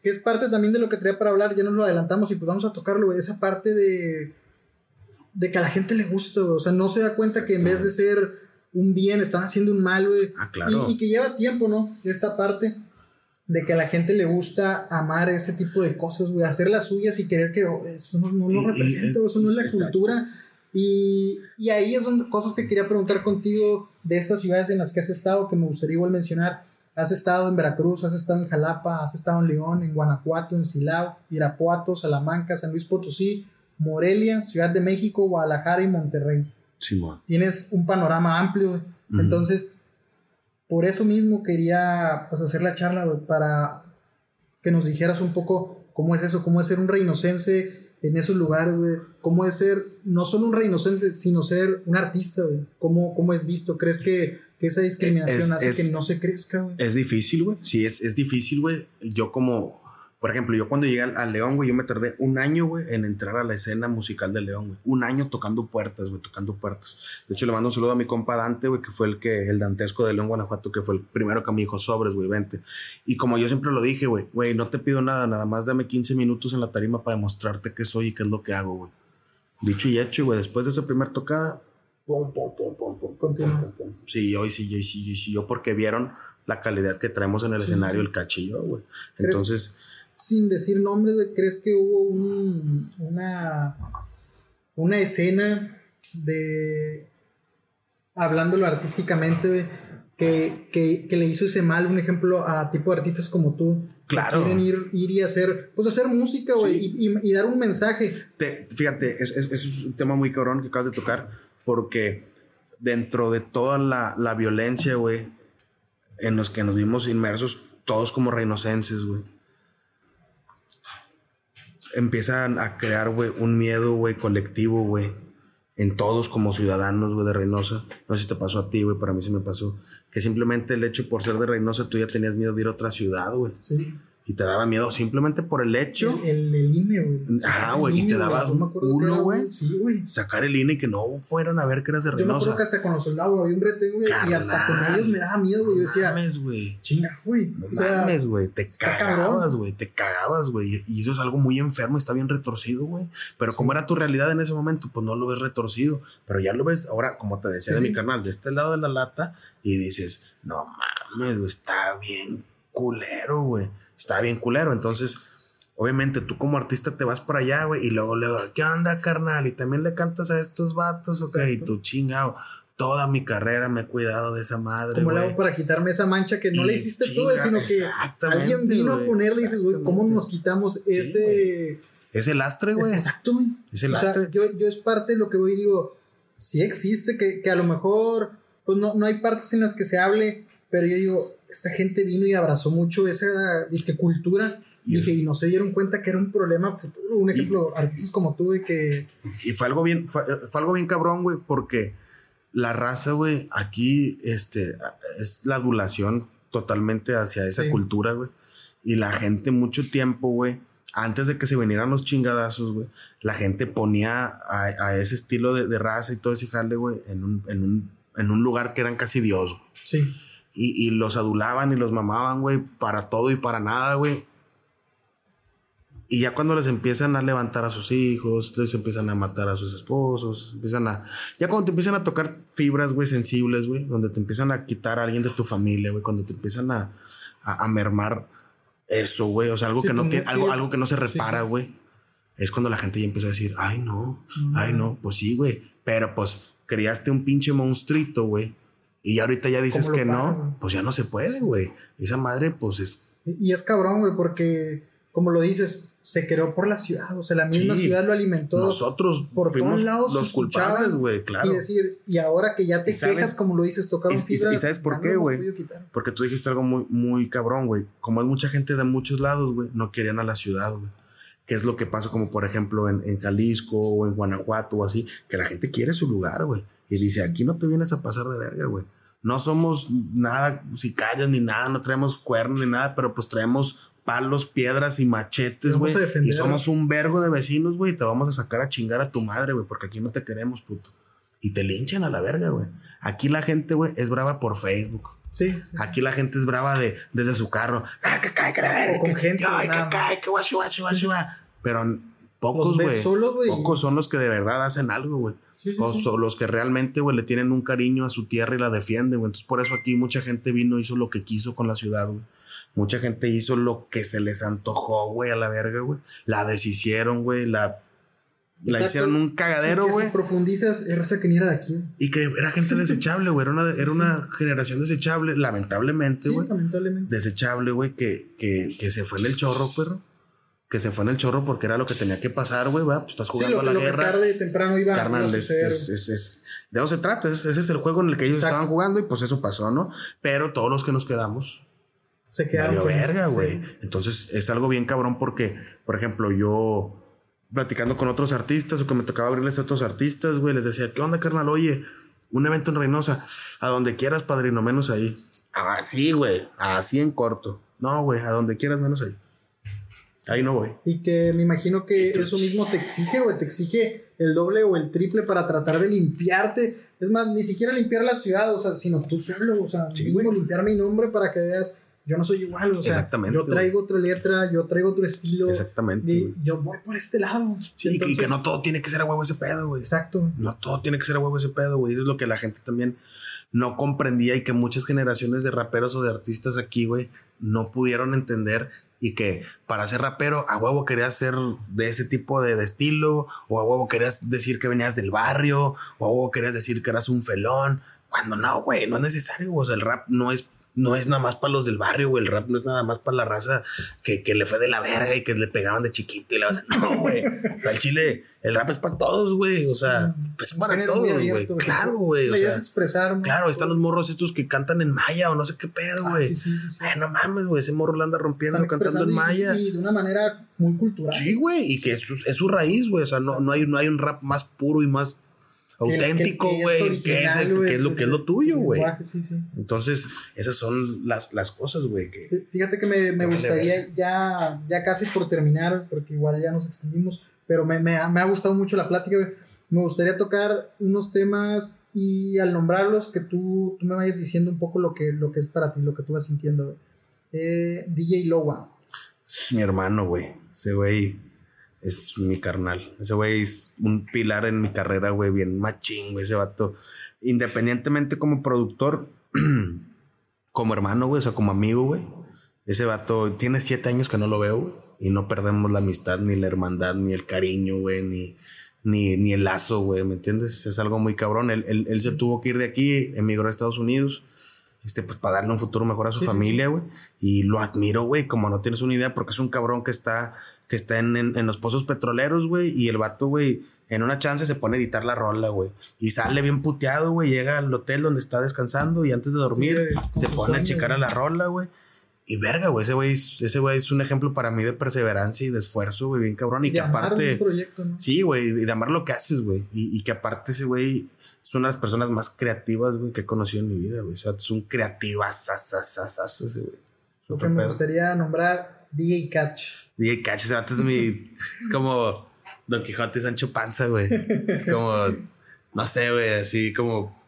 que es parte también de lo que traía para hablar, ya nos lo adelantamos y pues vamos a tocarlo, güey. Esa parte de, de que a la gente le gusta, güey. O sea, no se da cuenta que en vez de ser un bien, están haciendo un mal, güey. Ah, claro. Y, y que lleva tiempo, ¿no? Esta parte de que a la gente le gusta amar ese tipo de cosas, güey, hacer las suyas y querer que oh, eso no, no lo representa, y, eso no es la exacto. cultura. Y, y, ahí es donde cosas que quería preguntar contigo de estas ciudades en las que has estado, que me gustaría igual mencionar. Has estado en Veracruz, has estado en Jalapa, has estado en León, en Guanajuato, en Silao, Irapuato, Salamanca, San Luis Potosí, Morelia, Ciudad de México, Guadalajara y Monterrey. Simón. Tienes un panorama amplio, uh -huh. entonces por eso mismo quería pues, hacer la charla, güey, para que nos dijeras un poco cómo es eso, cómo es ser un reinocense en esos lugares, güey. Cómo es ser no solo un reinocense, sino ser un artista, güey. ¿Cómo, ¿Cómo, es visto? ¿Crees que, que esa discriminación es, hace es, que no se crezca, güey? Es difícil, güey. Sí, es, es difícil, güey. Yo como por ejemplo, yo cuando llegué al León, güey, yo me tardé un año, güey, en entrar a la escena musical de León, güey. Un año tocando puertas, güey, tocando puertas. De hecho, le mando un saludo a mi compa Dante, güey, que fue el que, el dantesco de León, Guanajuato, que fue el primero que me dijo sobres, güey, vente. Y como yo siempre lo dije, güey, güey, no te pido nada, nada más dame 15 minutos en la tarima para demostrarte qué soy y qué es lo que hago, güey. Dicho y hecho, güey, después de esa primera tocada, pum, pum, pum, pum, pum, pum, pum, Sí, hoy sí, sí, sí, sí, yo porque vieron la calidad que traemos en el escenario, el cachillo, güey. Entonces sin decir nombres, ¿crees que hubo un, una, una escena de, hablándolo artísticamente, que, que, que, le hizo ese mal, un ejemplo, a tipo de artistas como tú? Claro. Que quieren ir, ir y hacer, pues hacer música, güey, sí. y, y, y, dar un mensaje. Te, fíjate, es, es, es, un tema muy cabrón que acabas de tocar, porque dentro de toda la, la violencia, güey, en los que nos vimos inmersos, todos como reinocenses, güey empiezan a crear, güey, un miedo, güey, colectivo, güey, en todos como ciudadanos, güey, de Reynosa. No sé si te pasó a ti, güey, para mí sí me pasó. Que simplemente el hecho por ser de Reynosa, tú ya tenías miedo de ir a otra ciudad, güey. Sí. Y te daba miedo simplemente por el hecho. El, el, el INE, güey. Ajá, güey. Y te daba un culo, güey. Sí, güey. Sacar el INE y que no fueran a ver que eras de Reynosa. Yo me acuerdo que hasta con los soldados había un brete, güey. Y hasta con ellos me daba miedo, güey. Yo decía. mames, güey. Chinga, güey. No o sea, mames, güey. Te cagabas, güey. Te cagabas, güey. Y eso es algo muy enfermo. Está bien retorcido, güey. Pero sí. como era tu realidad en ese momento, pues no lo ves retorcido. Pero ya lo ves ahora, como te decía sí, de mi canal, de este lado de la lata. Y dices, no mames, güey. Está bien culero, güey está bien culero. Entonces, obviamente tú como artista te vas para allá, güey, y luego le digo, ¿qué onda, carnal? Y también le cantas a estos vatos, ok, y tú chingado. Toda mi carrera me he cuidado de esa madre. ¿Cómo le hago para quitarme esa mancha que no y le hiciste chinga, tú, sino que alguien vino wey, a ponerle y dices, güey, ¿cómo nos quitamos ese. Sí, ese lastre, güey. Exacto, güey. Ese o lastre. Sea, yo, yo es parte de lo que voy y digo, sí existe, que, que a lo mejor pues no, no hay partes en las que se hable, pero yo digo, esta gente vino y abrazó mucho esa disque cultura. Y, dije, y no se dieron cuenta que era un problema futuro. Un ejemplo, artistas como tú, güey, que. Y fue algo bien, fue, algo bien cabrón, güey, porque la raza, güey, aquí este, es la adulación totalmente hacia esa cultura, güey. Y la gente mucho tiempo, güey, antes de que se vinieran los chingadazos, güey, la gente ponía a, ese estilo de, raza y todo ese jale, güey, en un, en, un, en un lugar que eran casi Dios, güey. Sí. Y, y los adulaban y los mamaban, güey, para todo y para nada, güey. Y ya cuando les empiezan a levantar a sus hijos, les empiezan a matar a sus esposos, empiezan a... Ya cuando te empiezan a tocar fibras, güey, sensibles, güey, donde te empiezan a quitar a alguien de tu familia, güey, cuando te empiezan a, a, mermar eso, güey, o sea, algo que no tiene, algo, algo que no se repara, güey. Es cuando la gente ya empezó a decir, ay, no, ay, no, pues sí, güey, pero pues criaste un pinche monstruito, güey. Y ahorita ya dices que no, pues ya no se puede, güey. Esa madre, pues es... Y es cabrón, güey, porque, como lo dices, se creó por la ciudad, o sea, la misma ciudad lo alimentó. Nosotros por todos lados los culpables, güey, claro. Y decir, y ahora que ya te quejas, como lo dices, tocaron y, y, sabes por qué, güey? Porque tú dijiste algo muy, muy cabrón, güey. Como hay mucha gente de muchos lados, güey, no querían a la ciudad, güey. Que es lo que pasa, como por ejemplo en, en Jalisco o en Guanajuato o así, que la gente quiere su lugar, güey. Y dice, aquí no te vienes a pasar de verga, güey. No somos nada sicarios ni nada, no traemos cuernos ni nada, pero pues traemos palos, piedras y machetes, güey. Y somos un vergo de vecinos, güey. Te vamos a sacar a chingar a tu madre, güey, porque aquí no te queremos, puto. Y te linchan a la verga, güey. Aquí la gente, güey, es brava por Facebook. Sí, Aquí la gente es brava de, desde su carro. Ah, que cae, que la verga. Con gente. Ay, que cae, que guachu, guachu, guachu. Pero pocos, güey. Pocos son los que de verdad hacen algo, güey. O los que realmente, güey, le tienen un cariño a su tierra y la defienden, güey. Entonces, por eso aquí mucha gente vino, hizo lo que quiso con la ciudad, güey. Mucha gente hizo lo que se les antojó, güey, a la verga, güey. La deshicieron, güey, la la hicieron un cagadero, güey. Si profundizas, raza que ni era de aquí. Y que era gente desechable, güey. Era una, era una generación desechable, lamentablemente, güey. Sí, lamentablemente. Desechable, güey, que, que, que, se fue en el chorro, perro. Que se fue en el chorro porque era lo que tenía que pasar, güey. Pues estás jugando a la guerra. Que tarde temprano iba Carnal, es, es, es, de eso se trata. Ese es el juego en el que ellos estaban jugando y pues eso pasó, ¿no? Pero todos los que nos quedamos se quedaron. verga, güey. Entonces es algo bien cabrón porque, por ejemplo, yo platicando con otros artistas o que me tocaba abrirles a otros artistas, güey, les decía, ¿qué onda, carnal? Oye, un evento en Reynosa, a donde quieras, padrino, menos ahí. Así, güey, así en corto. No, güey, a donde quieras, menos ahí. Ahí no voy. Y que me imagino que eso mismo te exige, güey, te exige el doble o el triple para tratar de limpiarte. Es más, ni siquiera limpiar la ciudad, o sea, sino tú solo, o sea, limpiar mi nombre para que veas yo no soy igual, o sea, Exactamente, yo traigo otra letra, yo traigo otro estilo. Exactamente. yo voy por este lado. Sí, y que no todo tiene que ser a huevo ese pedo, güey. Exacto. No todo tiene que ser a huevo ese pedo, güey. Eso es lo que la gente también no comprendía y que muchas generaciones de raperos o de artistas aquí, güey, no pudieron entender y que para ser rapero a huevo querías ser de ese tipo de, estilo, o a huevo querías decir que venías del barrio, o a huevo querías decir que eras un felón, cuando no, güey, no es necesario, o sea, el rap no es no es nada más para los del barrio, güey. El rap no es nada más para la raza que, que, le fue de la verga y que le pegaban de chiquito y la No, güey. O sea, el chile, el rap es para todos, güey. O sea, pues para todos, güey. Claro, güey. O sea, expresar, claro, están los morros estos que cantan en maya o no sé qué pedo, ah, güey. sí, sí, sí, no mames, güey. Ese morro lo anda rompiendo cantando en maya. Sí, de una manera muy cultural. Sí, güey. Y que es, es su raíz, güey. O sea, no, no, hay, no hay un rap más puro y más auténtico, güey, que, es, lo que es lo tuyo, güey. Entonces, esas son las, las cosas, güey. Fíjate que me, me gustaría, ya, ya casi por terminar, porque igual ya nos extendimos, pero me, me, me ha gustado mucho la plática, güey. Me gustaría tocar unos temas y al nombrarlos que tú, tú me vayas diciendo un poco lo que, lo que es para ti, lo que tú vas sintiendo. Eh, DJ Lowa. Es mi hermano, güey. Ese güey es mi carnal. Ese güey es un pilar en mi carrera, güey, bien machín, güey, ese vato. Independientemente como productor, como hermano, güey, o sea, como amigo, güey. Ese vato tiene siete años que no lo veo, güey. Y no perdemos la amistad, ni la hermandad, ni el cariño, güey, ni, ni, ni el lazo, güey, ¿me entiendes? Es algo muy cabrón. Él, él, se tuvo que ir de aquí, emigró a Estados Unidos, este, pues para darle un futuro mejor a su familia, güey. Y lo admiro, güey, como no tienes una idea, porque es un cabrón que está que está en, en, los pozos petroleros, güey, y el vato, güey, En una chance se pone a editar la rola, güey. Y sale bien puteado, güey. Llega al hotel donde está descansando y antes de dormir se pone a checar a la rola, güey. Y verga, güey, ese güey, ese güey es un ejemplo para mí de perseverancia y de esfuerzo, güey, bien cabrón. Y que aparte. Proyecto, ¿no? Sí, güey, y de amar lo que haces, güey. Y, y, que aparte ese güey es una de las personas más creativas, güey, que he conocido en mi vida, güey. O sea, es un creativas, ese güey. Lo que me gustaría nombrar DJ Catch. DJ Catch, ese vato es mi. es como Don Quijote Sancho Panza, güey. Es como. no sé, güey, así como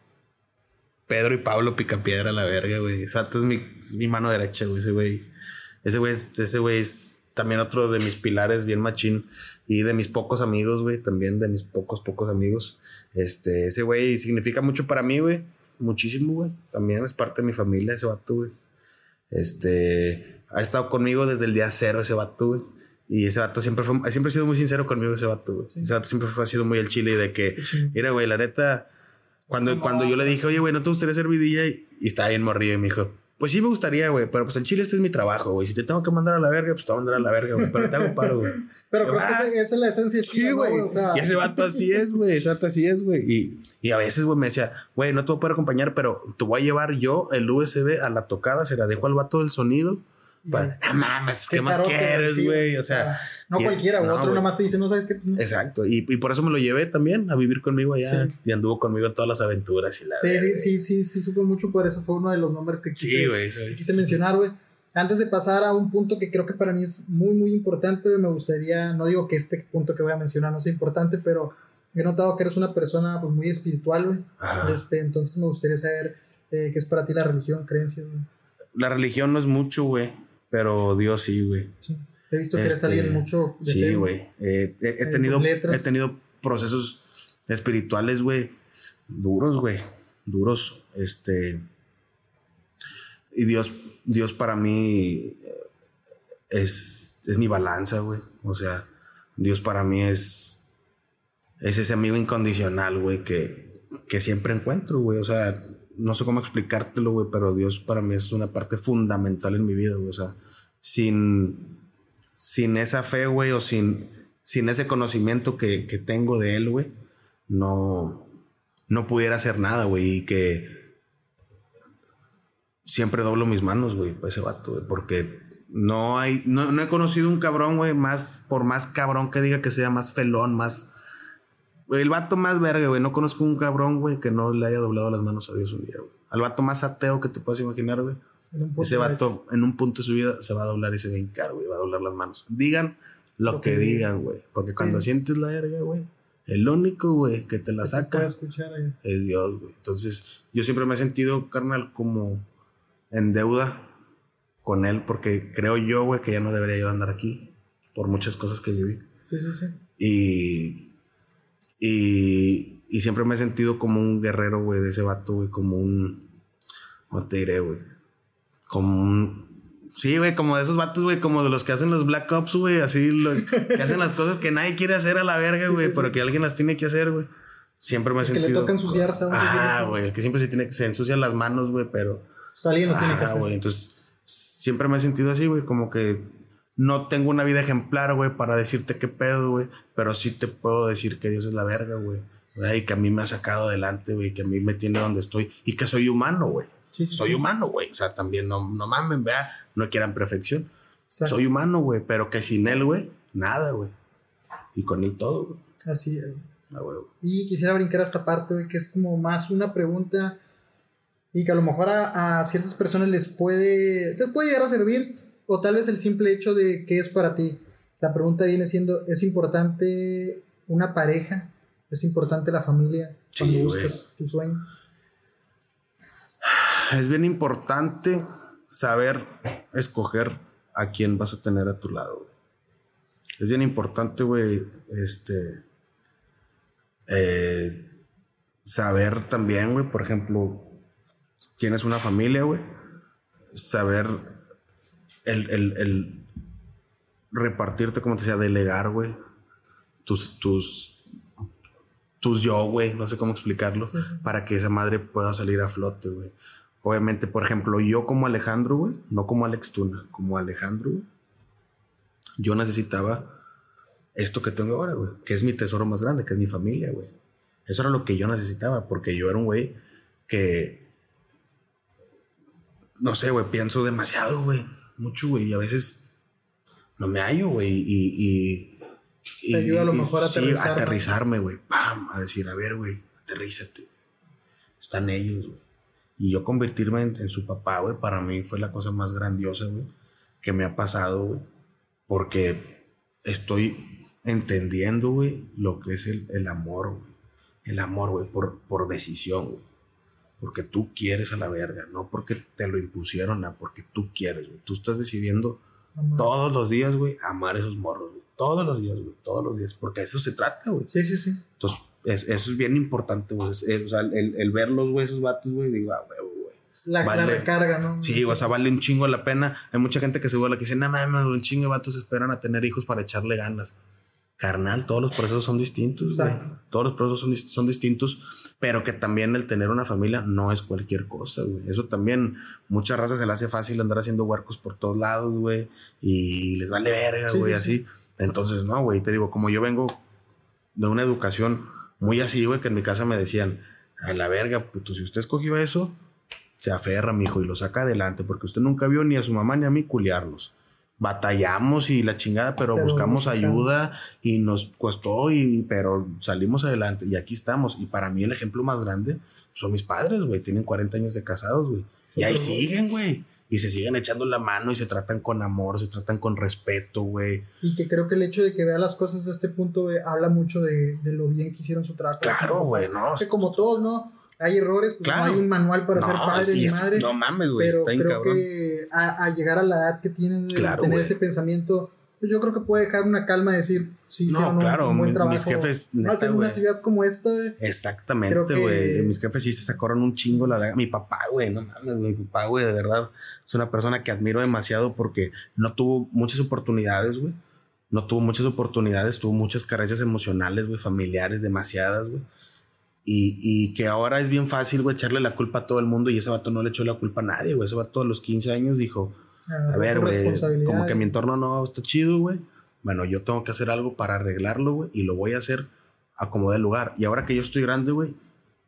Pedro y Pablo Picapiedra a la verga, güey. Exacto, es mi, es mi mano derecha, güey. Ese güey. Ese güey, ese güey es también otro de mis pilares, bien machín. Y de mis pocos amigos, güey. También de mis pocos, pocos amigos. Este, ese güey significa mucho para mí, güey. Muchísimo, güey. También es parte de mi familia, ese vato, güey. Este, ha estado conmigo desde el día cero, ese vato, güey. Y ese vato siempre fue, siempre ha sido muy sincero conmigo, ese vato, güey. Ese vato siempre fue, ha sido muy el chile de que, mira, güey, la neta, cuando, cuando yo le dije, oye, güey, ¿no te gustaría ser vidilla? Y, estaba bien morrido y me dijo, pues sí me gustaría, güey, pero pues en Chile este es mi trabajo, güey. Si te tengo que mandar a la verga, pues te voy a mandar a la verga, güey. Pero te hago paro, güey. Pero creo que ah, esa es la esencia sí, güey. O sea. Y ese vato así es, güey. Ese vato así es, güey. Y, y a veces, güey, me decía, güey, no te voy a poder acompañar, pero te voy a llevar yo el USB a la tocada, se la dejo al vato del sonido no mames, pues, ¿qué, más quieres, güey? O sea, no cualquiera, no, otro nomás te dice, no sabes qué. Pues, Exacto, y, y, por eso me lo llevé también a vivir conmigo allá y anduvo conmigo en todas las aventuras y la. Sí, sí, sí, sí, sí, supe mucho por eso, fue uno de los nombres que quise, quise mencionar, güey. Antes de pasar a un punto que creo que para mí es muy, muy importante, me gustaría, no digo que este punto que voy a mencionar no sea importante, pero he notado que eres una persona pues, muy espiritual, güey. Este, entonces me gustaría saber eh, qué es para ti la religión, creencias, güey. La religión no es mucho, güey. Pero Dios sí, güey. He visto que eres alguien este, mucho. sí, güey. he, eh, tenido, he tenido procesos espirituales, güey, duros, güey. Duros. Este. Y Dios, Dios para mí es, es mi balanza, güey. O sea, Dios para mí es. Es ese amigo incondicional, güey, que, que siempre encuentro, güey. O sea, no sé cómo explicártelo, güey, pero Dios para mí es una parte fundamental en mi vida, güey. O sea, sin, sin esa fe, güey, o sin, sin ese conocimiento que, tengo de Él, güey, no, no pudiera hacer nada, güey, y que siempre doblo mis manos, güey, para ese vato, güey, porque no hay, no, no he conocido un cabrón, güey, más, por más cabrón que diga que sea más felón, más el vato más verga, güey. No conozco un cabrón, güey, que no le haya doblado las manos a Dios un día, güey. Al vato más ateo que te puedas imaginar, güey. Ese vato en un punto de su vida se va a doblar y se va a hincar, güey. Va a doblar las manos. Digan lo, que, digan, güey. Porque cuando sientes la verga, güey, el único, güey, que te la saca es Dios, güey. Entonces, yo siempre me he sentido, carnal, como en deuda con él, porque creo yo, güey, que ya no debería yo andar aquí por muchas cosas que viví. Sí, sí, sí. Y y, y siempre me he sentido como un guerrero, güey, de ese vato, güey, como un. ¿Cómo te diré, güey? Como un. Sí, güey, como de esos vatos, güey, como de los que hacen los Black Ops, güey, así, que hacen las cosas que nadie quiere hacer a la verga, güey, pero que alguien las tiene que hacer, güey. Siempre me he sentido. Que le toca ensuciarse, Ah, güey, el que siempre se tiene que. Se ensucia las manos, güey, pero. Alguien lo tiene que hacer. güey, entonces. Siempre me he sentido así, güey, como que no tengo una vida ejemplar, güey, para decirte qué pedo, güey. Pero sí te puedo decir que Dios es la verga, güey. Y que a mí me ha sacado adelante, güey. Que a mí me tiene donde estoy. Y que soy humano, güey. Soy humano, güey. O sea, también no, no mamen, vea. No quieran perfección. Soy humano, güey. Pero que sin él, güey, nada, güey. Y con él todo, güey. Así es. y quisiera brincar a esta parte, güey, que es como más una pregunta y que a lo mejor a, a, ciertas personas les puede, les puede llegar a servir o tal vez el simple hecho de qué es para ti. La pregunta viene siendo, ¿es importante una pareja? ¿Es importante la familia cuando buscas tu sueño? Es bien importante saber escoger a quién vas a tener a tu lado. Es bien importante, güey, este, eh, saber también, güey, por ejemplo, tienes una familia, güey, saber el, el, el repartirte, como te decía, delegar, güey. Tus, tus, tus yo, güey, no sé cómo explicarlo, para que esa madre pueda salir a flote, güey. Obviamente, por ejemplo, yo como Alejandro, güey, no como Alex Tuna, como Alejandro, güey, yo necesitaba esto que tengo ahora, güey, que es mi tesoro más grande, que es mi familia, güey. Eso era lo que yo necesitaba, porque yo era un güey que, no sé, güey, pienso demasiado, güey, mucho, güey, y a veces no me hallo, güey, y, y, Te ayuda a lo mejor a sí, aterrizar, ¿no? aterrizarme, güey, pam, a decir, a ver, güey, aterrízate, están ellos, güey. Y yo convertirme en, en su papá, güey, para mí fue la cosa más grandiosa, güey, que me ha pasado, güey. Porque estoy entendiendo, güey, lo que es el, el amor, güey. El amor, güey, por, por decisión, güey. Porque tú quieres a la verga, no porque te lo impusieron, no, porque tú quieres, güey. Tú estás decidiendo todos los días, güey, amar a esos morros, güey. Todos los días, güey, todos los días. Porque a eso se trata, güey. Sí, sí, sí. Entonces, es- eso es bien importante, güey. Es- es- o sea, el, el verlos, güey, esos vatos, güey, digo, ah, güey. La, la Vale. recarga, ¿no? Sí, o sea, vale un chingo la pena. Hay mucha gente que se vuela que dice, no mames, un chingo de vatos esperan a tener hijos para echarle ganas. Carnal, todos los procesos son distintos, güey. Todos los procesos son, son distintos, pero que también el tener una familia no es cualquier cosa, güey. Eso también, muchas razas se le hace fácil andar haciendo huercos por todos lados, güey, y les vale verga, Sí, güey, sí, así. Entonces, no, güey, te digo, como yo vengo de una educación muy así, güey, que en mi casa me decían, a la verga, puto, si usted escogió eso, se aferra, mijo, y lo saca adelante, porque usted nunca vio ni a su mamá ni a mí culiarnos. Batallamos y la chingada, pero, Pero buscamos ayuda y nos costó, y, pero salimos adelante y aquí estamos. Y para mí el ejemplo más grande son mis padres, güey. Tienen 40 años de casados, güey. Y ahí siguen, güey. Y se siguen echando la mano y se tratan con amor, se tratan con respeto, güey. Y que creo que el hecho de que vea las cosas de este punto habla mucho de, de lo bien que hicieron su trabajo. Claro, güey, no. Que como todos, ¿no? Hay errores, pues Claro. no hay un manual para No, ser padre sí, ni madre. No mames, güey. pero Está creo cabrón. que a, a llegar a la edad que tienen, Claro, tener ese pensamiento, pues yo creo que puede dejar una calma de decir, sí, No, claro, un buen mis- trabajo. mis jefes, Más en una ciudad como esta, güey. Exactamente, que- güey. Mis jefes sí se sacaron un chingo la daga. Mi papá, güey, no mames. Mi papá, güey, de verdad, es una persona que admiro demasiado porque no tuvo muchas oportunidades, güey. No tuvo muchas oportunidades, tuvo muchas carencias emocionales, güey, familiares, demasiadas, güey. Y, y que ahora es bien fácil, güey, echarle la culpa a todo el mundo y ese vato no le echó la culpa a nadie, güey. Ese vato a los 15 años dijo, a ver, güey, como que mi entorno no está chido, güey. Bueno, yo tengo que hacer algo para arreglarlo, güey, y lo voy a hacer a como dé lugar. Y ahora que yo estoy grande, güey,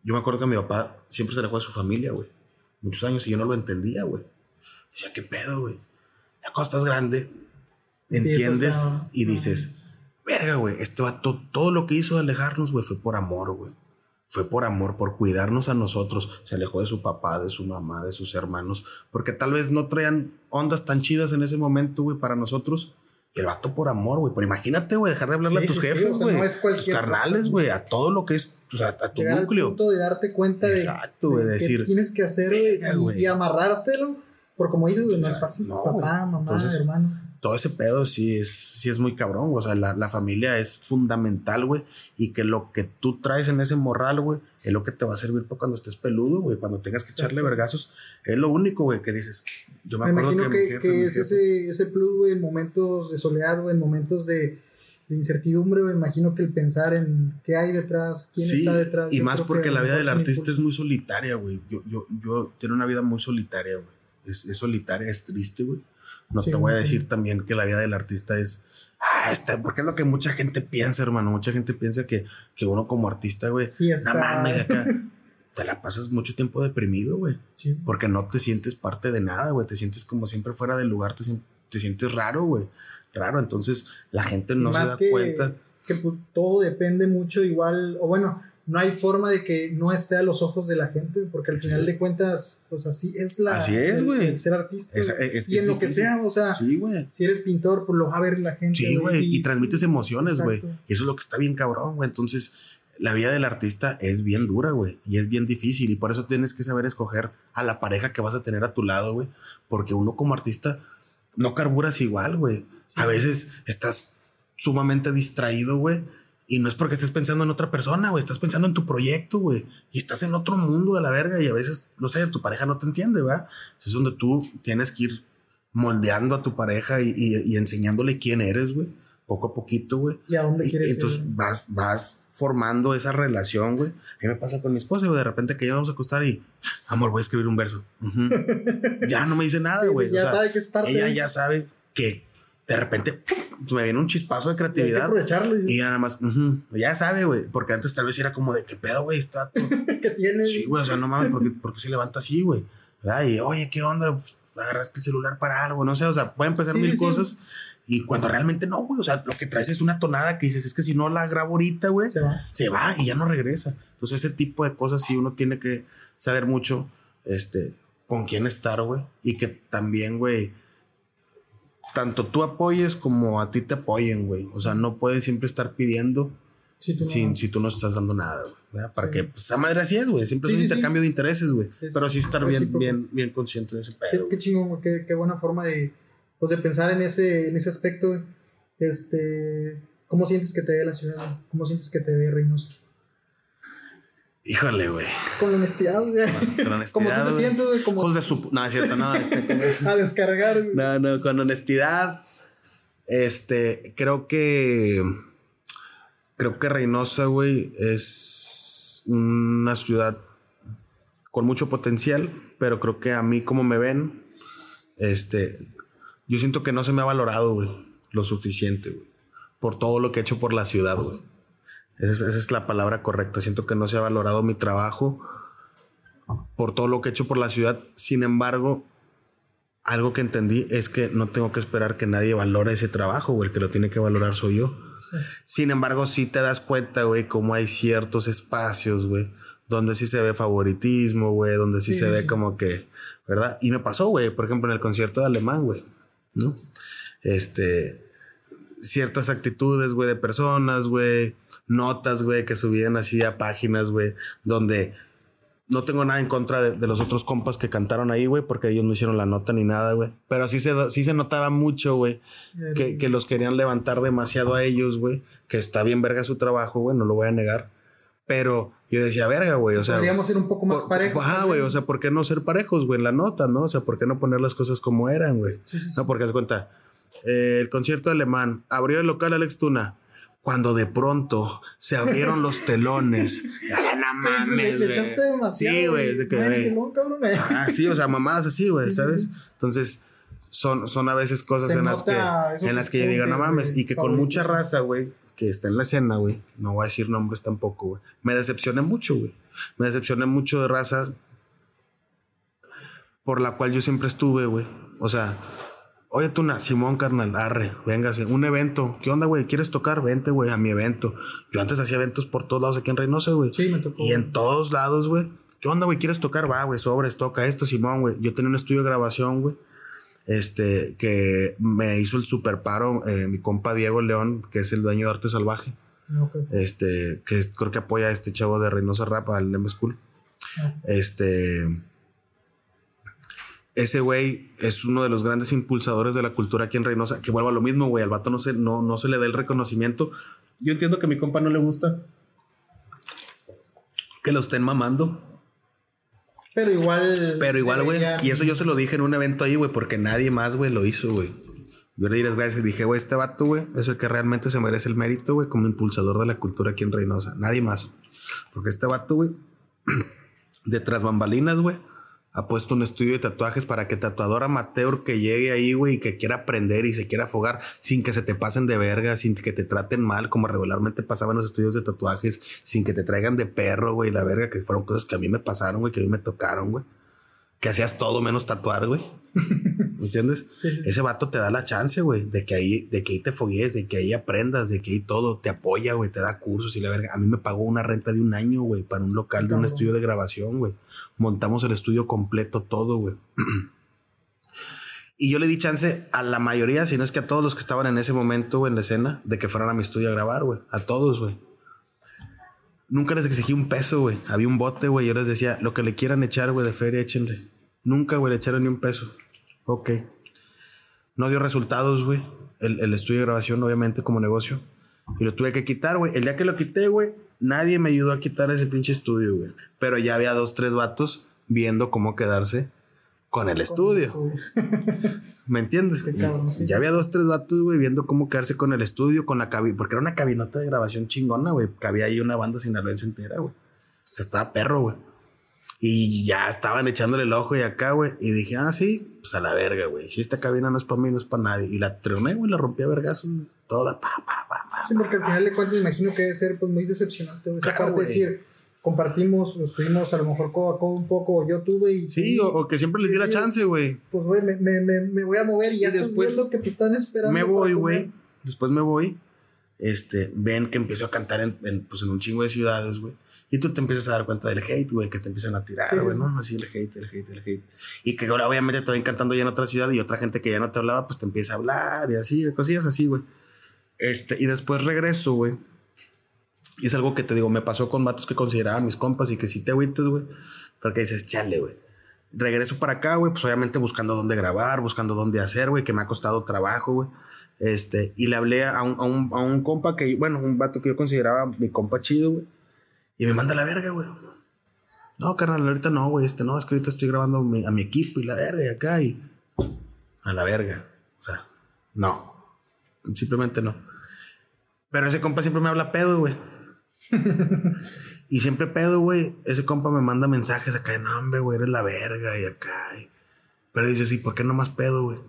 yo me acuerdo que mi papá siempre se alejó de su familia, güey. Muchos años y yo no lo entendía, güey. Decía, ¿qué pedo, güey? Ya cuando estás grande, entiendes a- y dices, verga, güey, este vato, todo lo que hizo de alejarnos, güey, fue por amor, güey. Fue por amor, por cuidarnos a nosotros. Se alejó de su papá, de su mamá, de sus hermanos, porque tal vez no traían ondas tan chidas en ese momento, güey, para nosotros. Y el vato por amor, güey. Pero imagínate, güey, dejar de hablarle Sí, a tus sí, sí, jefes, o sea, güey. no es tus cualquier carnales, güey. A todo lo que es, o sea, a tu Llegar al núcleo. punto de darte cuenta de, Exacto, güey, de decir, qué tienes que hacer güey, "Verga, y- güey". y, amarrártelo. Por como dices, güey, no es fácil. no, Papá, güey. mamá, Entonces, hermano. Todo ese pedo sí es, sí es muy cabrón. O sea, la, la familia es fundamental, güey. Y que lo que tú traes en ese morral, güey, es lo que te va a servir para cuando estés peludo, güey. Cuando tengas que echarle vergazos. Es lo único, güey, que dices. Yo me, Me acuerdo imagino que, que, mi jefe, que mi es ese, ese plus, güey, en momentos de soledad, güey, en momentos de, de incertidumbre, güey. Imagino que el pensar en qué hay detrás, quién Sí, está detrás. y más porque la vida del artista es muy solitaria, güey. Yo, yo, yo tengo una vida muy solitaria, güey. Es, es solitaria, es triste, güey. No Sí, te voy a decir también que la vida del artista es. Ah, está, porque es lo que mucha gente piensa, hermano. Mucha gente piensa que, que uno como artista, güey. No mames, acá. Te la pasas mucho tiempo deprimido, güey. Sí. Porque no te sientes parte de nada, güey. Te sientes como siempre fuera del lugar. Te, te sientes raro, güey. Raro. Entonces la gente no se da que, cuenta. que pues, todo depende mucho igual, o bueno, no hay forma de que no esté a los ojos de la gente, porque al final Sí. de cuentas, pues así es la Así es, el- güey. el ser artista. Es- güey. es- y en lo que sea, o sea, Sí, güey. si eres pintor, pues lo va a ver la gente. Sí, güey, y transmites emociones, güey. Y eso es lo que está bien cabrón, güey. Entonces, la vida del artista es bien dura, güey. Y es bien difícil. Y por eso tienes que saber escoger a la pareja que vas a tener a tu lado, güey. Porque uno como artista no carburas igual, güey. A veces estás sumamente distraído, güey. Y no es porque estés pensando en otra persona, güey. Estás pensando en tu proyecto, güey. Y estás en otro mundo de la verga. Y a veces, no sé, tu pareja no te entiende, ¿verdad? Es donde tú tienes que ir moldeando a tu pareja y, y- y enseñándole quién eres, güey. Poco a poquito, güey. ¿Y a dónde quieres y ir, entonces vas, vas formando esa relación, güey. A mí me pasa con mi esposa, güey. De repente que ya vamos a acostar y, amor, voy a escribir un verso. Ya no me dice nada, Sí, güey. ya O sea, sabe que es parte Ella de- ya sabe que de repente me viene un chispazo de creatividad. Aprovecharlo. Y nada más, ya sabe, güey, porque antes tal vez era como de, ¿qué pedo, güey? Está ¿Qué tiene? Sí, güey, o sea, no mames, ¿por qué, se levanta así, güey? Y, oye, ¿qué onda? Pues, agarraste el celular para algo, no sé, o sea, pueden empezar mil cosas. Y cuando realmente no, güey, o sea, lo que traes es una tonada que dices, es que si no la grabo ahorita, güey, se va. Se va y ya no regresa. Entonces, ese tipo de cosas sí uno tiene que saber mucho, este, con quién estar, güey. Y que también, güey, tanto tú apoyes como a ti te apoyen, güey. O sea, no puedes siempre estar pidiendo sin, si tú no estás dando nada, güey. Para que, pues, esa madre así es, güey. Siempre es un intercambio de intereses, güey. Pero sí estar bien, bien, bien consciente de ese pedo. Qué, chingón, güey. Qué, qué buena forma de pues de pensar en ese, en ese aspecto, este, ¿cómo sientes que te ve la ciudad? ¿Cómo sientes que te ve Reynoso? Híjole, güey. Con honestidad, güey. Con honestidad. ¿Cómo tú te sientes, güey? Como... de su... No, es cierto, no. Este, A descargar. No, no, con honestidad. Este, creo que... Creo que Reynosa, güey, es una ciudad con mucho potencial, pero creo que a mí como me ven, este, yo siento que no se me ha valorado, güey, lo suficiente, güey, por todo lo que he hecho por la ciudad, güey. Esa, es la palabra correcta. Siento que no se ha valorado mi trabajo por todo lo que he hecho por la ciudad. Sin embargo, algo que entendí es que no tengo que esperar que nadie valore ese trabajo, güey. El que lo tiene que valorar soy yo. Sin embargo, sí te das cuenta, güey, cómo hay ciertos espacios, güey, donde sí se ve favoritismo, güey, donde sí, se ve como que, ¿verdad? Y me pasó, güey, por ejemplo, en el concierto de Alemán, güey. ¿no? Este, ciertas actitudes, güey, de personas, güey, notas, güey, que subían así a páginas, güey, donde no tengo nada en contra de, los otros compas que cantaron ahí, güey, porque ellos no hicieron la nota ni nada, güey. Pero sí se, sí se notaba mucho, güey, que, que, los querían levantar demasiado a ellos, güey, que está bien verga su trabajo, güey, no lo voy a negar. Pero yo decía, verga, güey, o sea. Podríamos ser un poco más parejos. Ajá, güey, o sea, ¿por qué no ser parejos, güey, en la nota, no? O sea, ¿por qué no poner las cosas como eran, güey? Sí, sí, No, porque se cuenta, eh, el concierto alemán abrió el local Alex Tuna. Cuando de pronto se abrieron los telones. ¡Ah, no pues, mames! Le, echaste demasiado. Sí, güey. De que, ah, sí, o sea, mamadas así, güey, ¿sabes? Entonces, son, son a veces cosas en las, que, en las que yo digo, no mames, y que con mucha raza, güey, que está en la escena, güey, no voy a decir nombres tampoco, güey, me decepcioné mucho, güey. Me decepcioné mucho de raza por la cual yo siempre estuve, güey. O sea, oye, tú, Simón, carnal, arre, véngase, un evento. ¿Qué onda, güey? ¿Quieres tocar? Vente, güey, a mi evento. Yo antes hacía eventos por todos lados aquí en Reynosa, güey. Sí, me tocó. Y en todos lados, güey. ¿Qué onda, güey? ¿Quieres tocar? Va, güey, sobres, toca esto, Simón, güey. Yo tenía un estudio de grabación, güey este, que me hizo el super paro, eh, mi compa Diego León, que es el dueño de Arte Salvaje. Este, que creo que apoya a este chavo de Reynosa Rap, al M School. Este. Ese güey es uno de los grandes impulsadores de la cultura aquí en Reynosa. Que vuelva a lo mismo, güey. Al vato no se, no, no se le da el reconocimiento. Yo entiendo que a mi compa no le gusta que lo estén mamando. Pero igual. Pero igual, güey. Y eso yo se lo dije en un evento ahí, güey, porque nadie más, güey, lo hizo, güey. Yo le di las gracias y dije, güey, este vato, güey, es el que realmente se merece el mérito, güey, como impulsador de la cultura aquí en Reynosa. Nadie más. Porque este vato, güey, detrás bambalinas, güey, ha puesto un estudio de tatuajes para que tatuador amateur que llegue ahí, güey, y que quiera aprender y se quiera afogar sin que se te pasen de verga, sin que te traten mal, como regularmente pasaba en los estudios de tatuajes, sin que te traigan de perro, güey, la verga, que fueron cosas que a mí me pasaron, güey, que a mí me tocaron, güey. Que hacías todo menos tatuar, güey. ¿Me entiendes? Ese vato te da la chance, güey, de que ahí, de que ahí te foguees, de que ahí aprendas, de que ahí todo te apoya, güey, te da cursos y la verga. A mí me pagó una renta de un año, güey, para un local de un estudio de grabación, güey. Montamos el estudio completo, todo, güey. y yo le di chance a la mayoría, si no es que a todos los que estaban en ese momento, en la escena, de que fueran a mi estudio a grabar, güey. A todos, güey. Nunca les exigí un peso, güey. Había un bote, güey. Yo les decía, lo que le quieran echar, güey, de feria, échenle. Nunca, güey, le echaron ni un peso. Ok. No dio resultados, güey. El, estudio de grabación, obviamente, como negocio. Y lo tuve que quitar, güey. El día que lo quité, güey, nadie me ayudó a quitar ese pinche estudio, güey. Pero ya había dos, tres vatos viendo cómo quedarse con el estudio. ¿Me entiendes? Ya había dos, tres vatos, güey, viendo cómo quedarse con el estudio, con la cabina. Porque era una cabinota de grabación chingona, güey. Cabía ahí una banda sin sinaloense entera, güey. O sea, estaba perro, güey. Y ya estaban echándole el ojo y acá, güey. Y dije, ah, sí, pues a la verga, güey. Si esta cabina no es para mí, no es para nadie. Y la troné, güey, la rompí a vergazos. Toda, pa, pa, pa, pa. Sí, porque al final de cuentas imagino que debe ser pues muy decepcionante, güey. Esa Claro, parte de decir, compartimos, nos tuvimos a lo mejor codo a codo un poco, yo tuve y... Sí, y- o, o que siempre les di la Sí, chance, güey. Pues, güey, me, me, me, me voy a mover y ya Y estás después viendo que te están esperando. Me voy, güey. Después me voy. Este, ven que empiezo a cantar en, en, pues, en un chingo de ciudades, güey. Y tú te empiezas a dar cuenta del hate, güey, que te empiezan a tirar, güey, sí. ¿no? Así el hate, el hate, el hate. Y que ahora obviamente te ven cantando ya en otra ciudad y otra gente que ya no te hablaba, pues te empieza a hablar y así, cosillas así, güey. Este, y después regreso, güey. Y es algo que te digo, me pasó con vatos que consideraba mis compas y que sí te agüites, güey. Porque dices, chale, güey. Regreso para acá, güey, pues obviamente buscando dónde grabar, buscando dónde hacer, güey, que me ha costado trabajo, güey. Este, y le hablé a un, a un, a un compa que, bueno, un vato que yo consideraba mi compa chido, güey. Y me manda la verga, güey. No, carnal, ahorita no, güey. Este, no, es que ahorita estoy grabando a mi equipo y la verga y acá y. A la verga. O sea, no. Simplemente no. Pero ese compa siempre me habla pedo, güey. y siempre pedo, güey. Ese compa me manda mensajes acá no, hombre, güey, eres la verga y acá. y- Pero dices, ¿y por qué no más pedo, güey?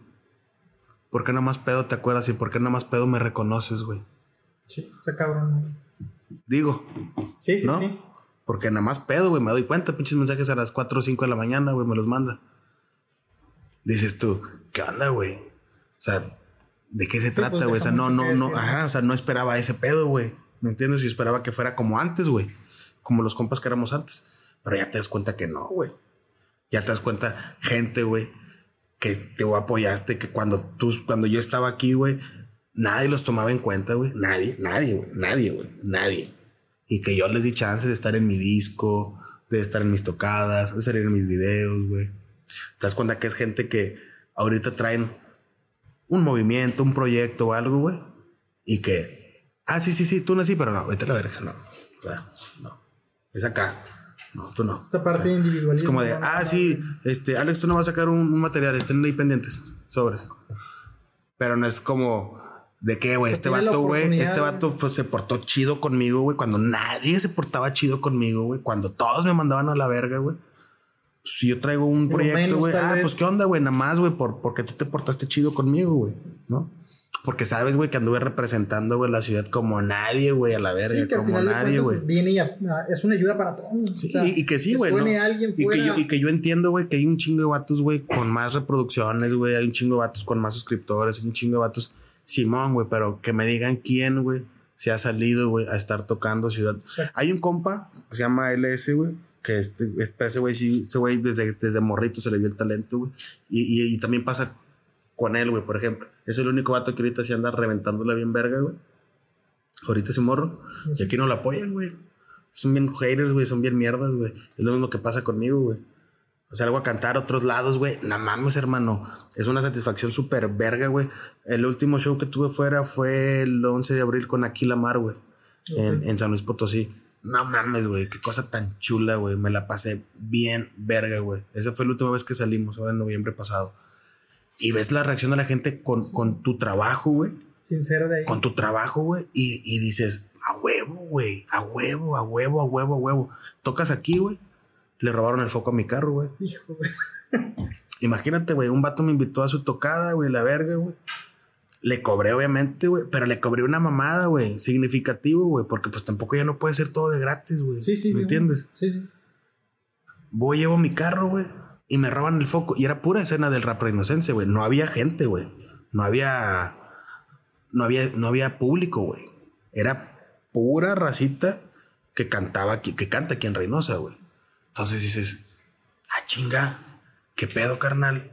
¿Por qué no más pedo te acuerdas? ¿Y por qué no más pedo me reconoces, güey? Sí, ese cabrón. Digo, Sí, sí, ¿no? sí. Porque nada más pedo, güey, me doy cuenta, pinches mensajes a las 4 o 5 de la mañana, güey, me los manda. Dices tú, ¿qué onda, güey? O sea, ¿de qué se trata, pues, güey? o sea, no, no, no, ajá, o sea, no esperaba ese pedo, güey. ¿Me entiendes? Yo esperaba que fuera como antes, güey. Como los compas que éramos antes. Pero ya te das cuenta que no, güey. Ya te das cuenta, gente, güey, que te apoyaste, que cuando tú, cuando yo estaba aquí, güey, nadie los tomaba en cuenta, güey. Nadie, nadie, güey. Nadie, güey. Nadie. Y que yo les di chance de estar en mi disco, de estar en mis tocadas, de salir en mis videos, güey. Te das cuenta que es gente que ahorita traen un movimiento, un proyecto o algo, güey. Y que, ah, sí, sí, sí, tú no sí, pero no, vete a la verga, no. O sea, no. Es acá. No, tú no. Esta parte de individualismo. Es como de, ah, sí, este, Alex, tú no vas a sacar un, un material, estén ahí pendientes, sobres. Pero no es como de que, güey, este vato, güey, este vato fue- se portó chido conmigo, güey, cuando nadie se portaba chido conmigo, güey, cuando todos me mandaban a la verga, güey. Si yo traigo un proyecto, güey, ah, vez. pues qué onda, güey, nada más, güey, por, porque tú te portaste chido conmigo, güey, ¿no? Porque sabes, güey, que anduve representando, güey, la ciudad como nadie, güey, a la verga, Sí, que como nadie, güey. pues, viene y a- es una ayuda para todos. Sí, O sea, y, y que sí, güey. ¿no? y, que yo, y que yo entiendo, güey, que hay un chingo de vatos, güey, con más reproducciones, güey. Hay un chingo de vatos con más suscriptores, hay un chingo de vatos. Simón, güey, pero que me digan quién, güey, se ha salido, güey, a estar tocando ciudad. Hay un compa que se llama LS, güey, que este, este ese güey, sí, ese güey desde, desde morrito se le vio el talento, güey. Y, y, y también pasa con él, güey, por ejemplo. Es el único vato que ahorita se anda reventándola bien verga, güey. Ahorita ese morro. Y aquí no lo apoyan, güey. Son bien haters, güey. Son bien mierdas, güey. Es lo mismo que pasa conmigo, güey. O sea, algo a cantar a otros lados, güey. No mames, hermano. Es una satisfacción súper verga, güey. El último show que tuve fuera fue el 11 de abril con Aquila Mar, güey. En, en San Luis Potosí. No mames, güey. Qué cosa tan chula, güey. Me la pasé bien verga, güey. Esa fue la última vez que salimos, ahora en noviembre pasado. Y ves la reacción de la gente con, con tu trabajo, güey Sincero de ahí. con tu trabajo, güey, y, y dices, a huevo, güey, a huevo, a huevo, a huevo, a huevo. Tocas aquí, güey. Le robaron el foco a mi carro, güey. Hijo, güey. Imagínate, güey, un vato me invitó a su tocada, güey, la verga, güey. Le cobré, obviamente, güey, pero le cobré una mamada, güey, significativo, güey, porque pues tampoco ya no puede ser todo de gratis, güey. Sí, sí, ¿Me sí, entiendes? Sí, sí. Voy, llevo mi carro, güey, y me roban el foco. Y era pura escena del rap inocencia, güey. No había gente, güey. No había. No había, no había público, güey. Era pura racita que cantaba aquí, que canta aquí en Reynosa, güey. Entonces dices, ah, chinga, qué pedo, carnal.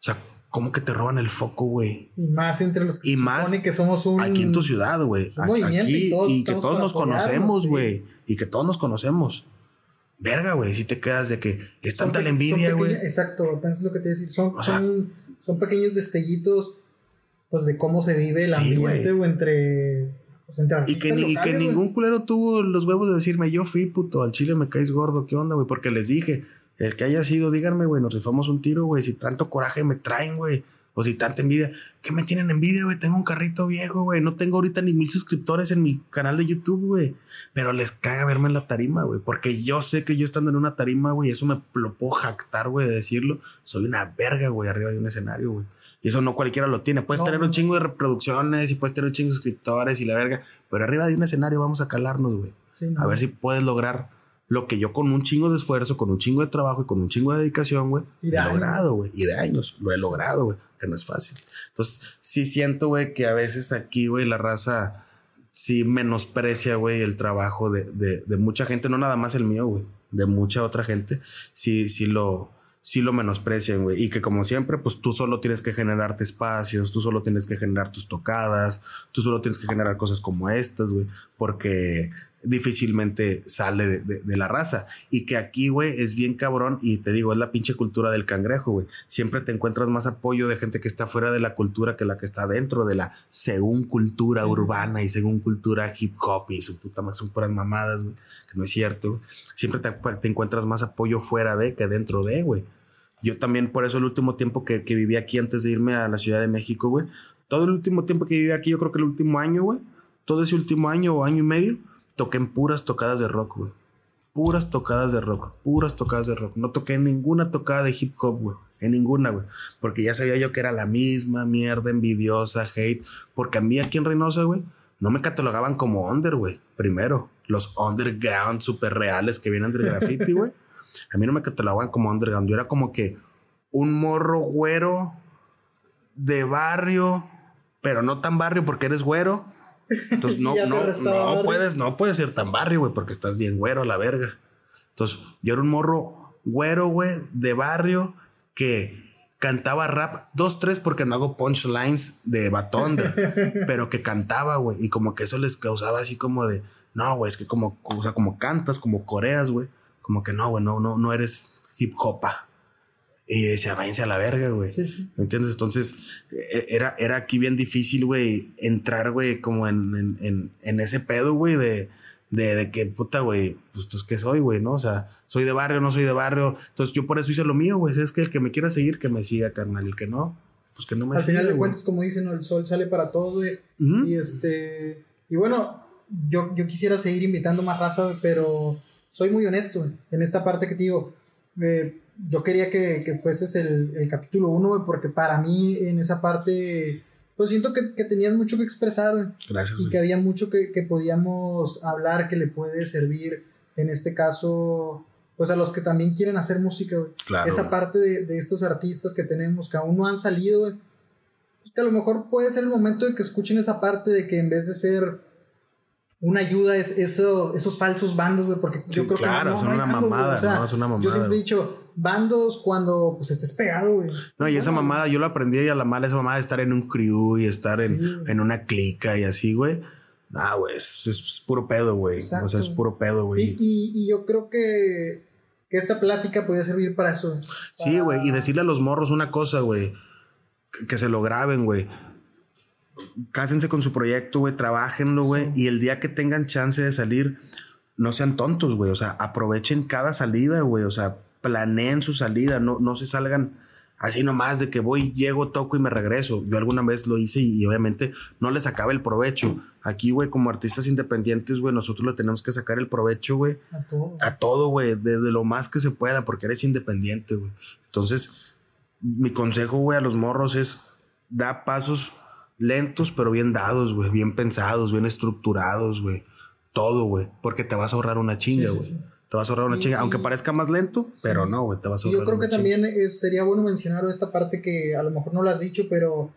O sea, ¿cómo que te roban el foco, güey? Y más entre los que Y más supone que somos un. Aquí en tu ciudad, güey. Aquí- y todos y que todos nos apoyarnos, conocemos, sí. güey. Y que todos nos conocemos. Verga, güey. Si te quedas de que es Son tanta la envidia, güey. Exacto, pienso lo que te iba a decir. Son, O sea- son, son pequeños destellitos pues de cómo se vive el Sí, ambiente güey. o entre, pues, entre Y que, y que ningún culero tuvo los huevos de decirme, yo fui puto, al chile me caes gordo, ¿qué onda, güey? Porque les dije, el que haya sido, díganme, güey, nos rifamos un tiro, güey, si tanto coraje me traen, güey. O si tanta envidia, ¿qué me tienen envidia, güey? Tengo un carrito viejo, güey. No tengo ahorita ni mil suscriptores en mi canal de YouTube, güey. Pero les caga verme en la tarima, güey. Porque yo sé que yo estando en una tarima, güey, eso me lo puedo jactar, güey, de decirlo. Soy una verga, güey, arriba de un escenario, güey. Y eso no cualquiera lo tiene. Puedes tener un chingo de reproducciones y puedes tener un chingo de suscriptores y la verga. Pero arriba de un escenario vamos a calarnos, güey. A ver si puedes lograr lo que yo con un chingo de esfuerzo, con un chingo de trabajo y con un chingo de dedicación, güey, he logrado, güey. Y de años lo he logrado, güey que no es fácil. Entonces, sí siento, güey, que a veces aquí, güey, la raza sí menosprecia, güey, el trabajo de, de, mucha gente, no nada más el mío, güey, de mucha otra gente, sí, sí lo, sí lo menosprecian, güey. Y que como siempre, pues tú solo tienes que generarte espacios, tú solo tienes que generar tus tocadas, tú solo tienes que generar cosas como estas, güey, porque difícilmente sale de, la raza. Y que aquí, güey, es bien cabrón. Y te digo, es la pinche cultura del cangrejo, güey. Siempre te encuentras más apoyo de gente que está fuera de la cultura que la que está dentro de la según cultura urbana y según cultura hip hop y su puta más son puras mamadas, güey. Que no es cierto. Siempre te, te, encuentras más apoyo fuera de que dentro de, güey. Yo también, por eso el último tiempo que, que viví aquí antes de irme a la Ciudad de México, güey. Todo el último tiempo que viví aquí, yo creo que el último año, güey. Todo ese último año o año y medio toqué en puras tocadas de rock, güey. Puras tocadas de rock, puras tocadas de rock. No toqué en ninguna tocada de hip hop, güey. En ninguna, güey. Porque ya sabía yo que era la misma mierda envidiosa, hate. Porque a mí aquí en Reynosa, güey, no me catalogaban como under, güey. Primero, los underground super reales que vienen del graffiti, güey. A mí no me catalogaban como underground. Yo era como que un morro güero de barrio, pero no tan barrio porque eres güero entonces no, no, no puedes, no puedes ser tan barrio, güey, porque estás bien güero a la verga. Entonces, yo era un morro güero, güey, de barrio que cantaba rap, dos, tres, porque no hago punchlines de batón, pero que cantaba, güey, y como que eso les causaba así como de, no, güey, es que como, o sea, como cantas, como coreas, güey, como que no, güey, no, no, no eres hip hopa. Y decía, váyanse a la verga, güey. Sí, sí. ¿Me entiendes? Entonces, e, era, era aquí bien difícil, güey, entrar, güey, como en, en, en, ese pedo, güey, de, de, de que, puta, güey, pues, pues, ¿qué soy, güey, no? O sea, soy de barrio, no soy de barrio. Entonces, yo por eso hice lo mío, güey. Es que el que me quiera seguir, que me siga, carnal. El que no, pues que no me Al final de cuentas, como dicen, el sol sale para todos, güey. Y este, y bueno, yo, yo quisiera seguir invitando más raza, pero soy muy honesto, en esta parte que te digo. Eh, yo quería que, que fueses el, el capítulo 1, porque para mí en esa parte, pues siento que, que tenías mucho que expresar, Gracias, y que había mucho que, que, podíamos hablar que le puede servir, en este caso, pues a los que también quieren hacer música, Claro, esa parte de, de, estos artistas que tenemos, que aún no han salido, pues que a lo mejor puede ser el momento de que escuchen esa parte de que en vez de ser una ayuda es eso, esos falsos bandos, güey, porque yo creo que no, son una mamada, no, es una mamada. Yo siempre he dicho, bandos cuando pues estés pegado, güey. No, y esa mamada yo lo aprendí y a la mala esa mamada de estar en un crew y estar en, en, una clica y así, güey. Nah, güey, es, puro pedo, güey. O sea, es puro pedo, güey. Y, y, yo creo que, que esta plática podría servir para eso. Sí, güey, y decirle a los morros una cosa, güey. Que se lo graben, güey cásense con su proyecto, güey, trabajenlo, güey, y el día que tengan chance de salir, no sean tontos, güey, o sea, aprovechen cada salida, güey, o sea, planeen su salida, no, no se salgan así nomás de que voy, llego, toco y me regreso. Yo alguna vez lo hice y, obviamente no les acaba el provecho. Aquí, güey, como artistas independientes, güey, nosotros le tenemos que sacar el provecho, güey. A todo. Güey, de, de, lo más que se pueda, porque eres independiente, güey. Entonces, mi consejo, güey, a los morros es da pasos lentos, pero bien dados, güey, bien pensados, bien estructurados, güey. Todo, güey, porque te vas a ahorrar una chinga, güey. Te vas a ahorrar una chinga, aunque parezca más lento, pero no, güey, te vas a ahorrar. Yo creo que también sería bueno mencionar esta parte que a lo mejor no lo has dicho, pero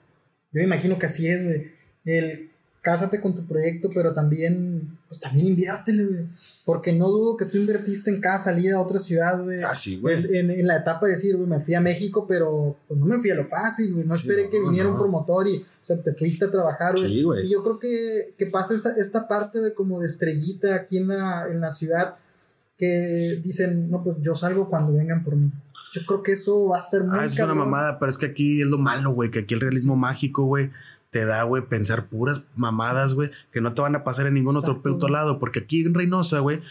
yo imagino que así es, güey. El cásate con tu proyecto, pero también, pues también inviértele, güey. Porque no dudo que tú invertiste en cada salida a otra ciudad, güey. Ah, sí, güey. En, en, la etapa de decir, güey, me fui a México, pero pues no me fui a lo fácil, güey. No esperé que viniera un promotor y, o sea, te fuiste a trabajar, güey. Sí, güey. Y yo creo que, que pasa esta, esta parte, de como de estrellita aquí en la, en la ciudad, que dicen, no, pues yo salgo cuando vengan por mí. Yo creo que eso va a estar muy Ah, es una mamada, pero es que aquí es lo malo, güey, que aquí el realismo mágico, güey te da, güey, pensar puras mamadas, güey, que no te van a pasar en ningún otro puto lado. Porque aquí en Reynosa, güey,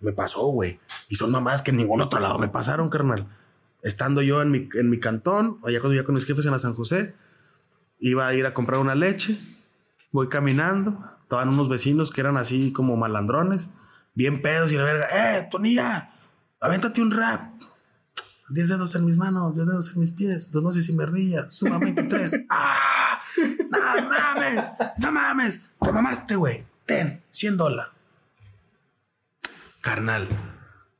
me pasó, güey. Y son mamadas que en ningún otro lado me pasaron, carnal. Estando yo en mi, en mi cantón, allá cuando ya con mis jefes en la San José, iba a ir a comprar una leche, voy caminando, estaban unos vecinos que eran así como malandrones, bien pedos y la verga, ¡eh, Tonía! Avéntate un rap. Diez dedos en mis manos, diez dedos en mis pies, dos noches sin verdilla, suma 23. ¡Ah! ¡No mames! ¡No mames! ¡Te mamaste, güey! Ten, 100 dólares. Carnal,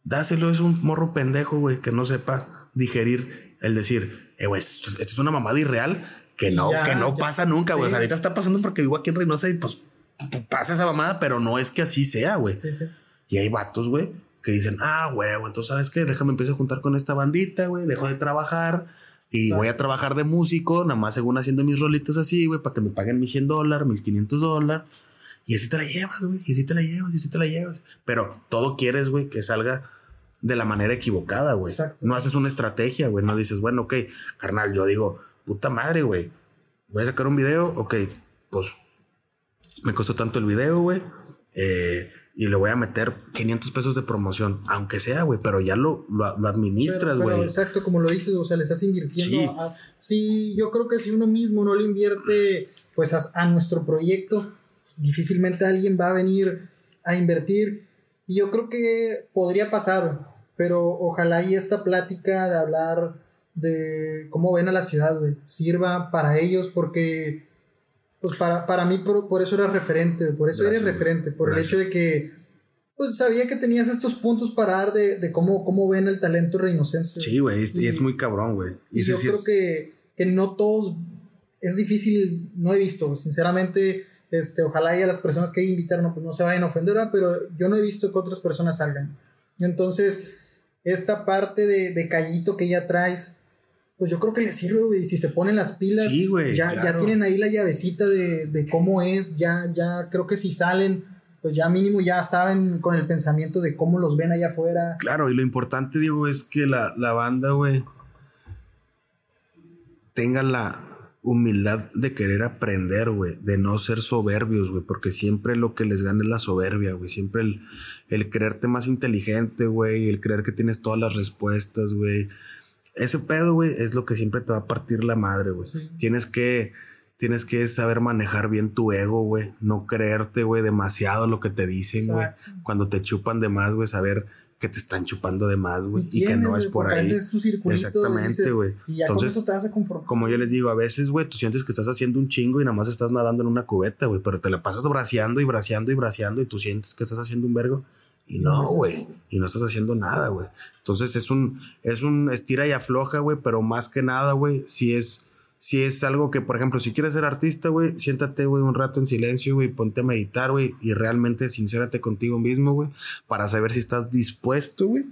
dáselo, es un morro pendejo, güey, que no sepa digerir el decir, eh, güey, esto, esto es una mamada irreal que no, Ya, que no ya. pasa nunca, güey. O sea, Sí. ahorita está pasando porque vivo aquí en Reynosa y pues pasa esa mamada, pero no es que así sea, güey. Sí, sí. Y hay vatos, güey, que dicen, ah, güey, entonces, ¿sabes qué? Déjame empezar a juntar con esta bandita, güey, dejo de trabajar y Exacto. voy a trabajar de músico, nada más según haciendo mis rolitas así, güey, para que me paguen mis 100 dólares, mis 500 dólares. Y así te la llevas, güey, y así te la llevas, y así te la llevas. Pero todo quieres, güey, que salga de la manera equivocada, güey. No haces una estrategia, güey, no dices, bueno, ok, carnal, yo digo, puta madre, güey, voy a sacar un video, ok, pues me costó tanto el video, güey. eh, y le voy a meter 500 pesos de promoción, aunque sea, güey, pero ya lo, lo, lo administras, güey. exacto, como lo dices, o sea, le estás invirtiendo. Sí. a- sí, yo creo que si uno mismo no le invierte, pues a, a nuestro proyecto, difícilmente alguien va a venir a invertir. Y yo creo que podría pasar, pero ojalá y esta plática de hablar de cómo ven a la ciudad, güey, sirva para ellos, porque, pues para, para mí, por, por eso eres referente, por eso Gracias, eres referente, por gracias. el hecho de que, pues sabía que tenías estos puntos para dar de, de cómo, cómo ven el talento reinocense. Sí, güey, es, y es Y- muy cabrón, güey. Y ese yo sí creo es- que, que no todos, es difícil, no he visto, sinceramente, este, ojalá y a las personas que invitaron pues no se vayan a ofender, pero yo no he visto que otras personas salgan. Entonces, esta parte de, de callito que ya traes, pues yo creo que les sirve, güey, si se ponen las pilas, Sí, güey, ya, ya tienen ahí la llavecita de, de cómo es, ya, ya creo que si salen, pues ya mínimo ya saben con el pensamiento de cómo los ven allá afuera. Claro, y lo importante, Diego, es que la, la banda, güey, tenga la humildad de querer aprender, güey, de no ser soberbios, güey, porque siempre lo que les gana es la soberbia, güey, siempre el, el creerte más inteligente, güey, el creer que tienes todas las respuestas, güey. Ese pedo, güey, es lo que siempre te va a partir la madre, güey. Sí. Tienes que tienes que saber manejar bien tu ego, güey, no creerte, güey, demasiado lo que te dicen, güey. Cuando te chupan de más, güey, saber que te están chupando de más, güey, y, que no es por ahí. ese es tu circulito, Exactamente, güey. Entonces, con eso te vas a conformar. como yo les digo, a veces, güey, tú sientes que estás haciendo un chingo y nada más estás nadando en una cubeta, güey, pero te la pasas braceando y braceando y braceando y tú sientes que estás haciendo un vergo y No güey, y no estás haciendo nada, güey. Entonces es un, es un estira y afloja, güey, pero más que nada, güey, si es, si es algo que, por ejemplo, si quieres ser artista, güey, siéntate, güey, un rato en silencio, güey, ponte a meditar, güey, y realmente sincérate contigo mismo, güey, para saber si estás dispuesto, güey,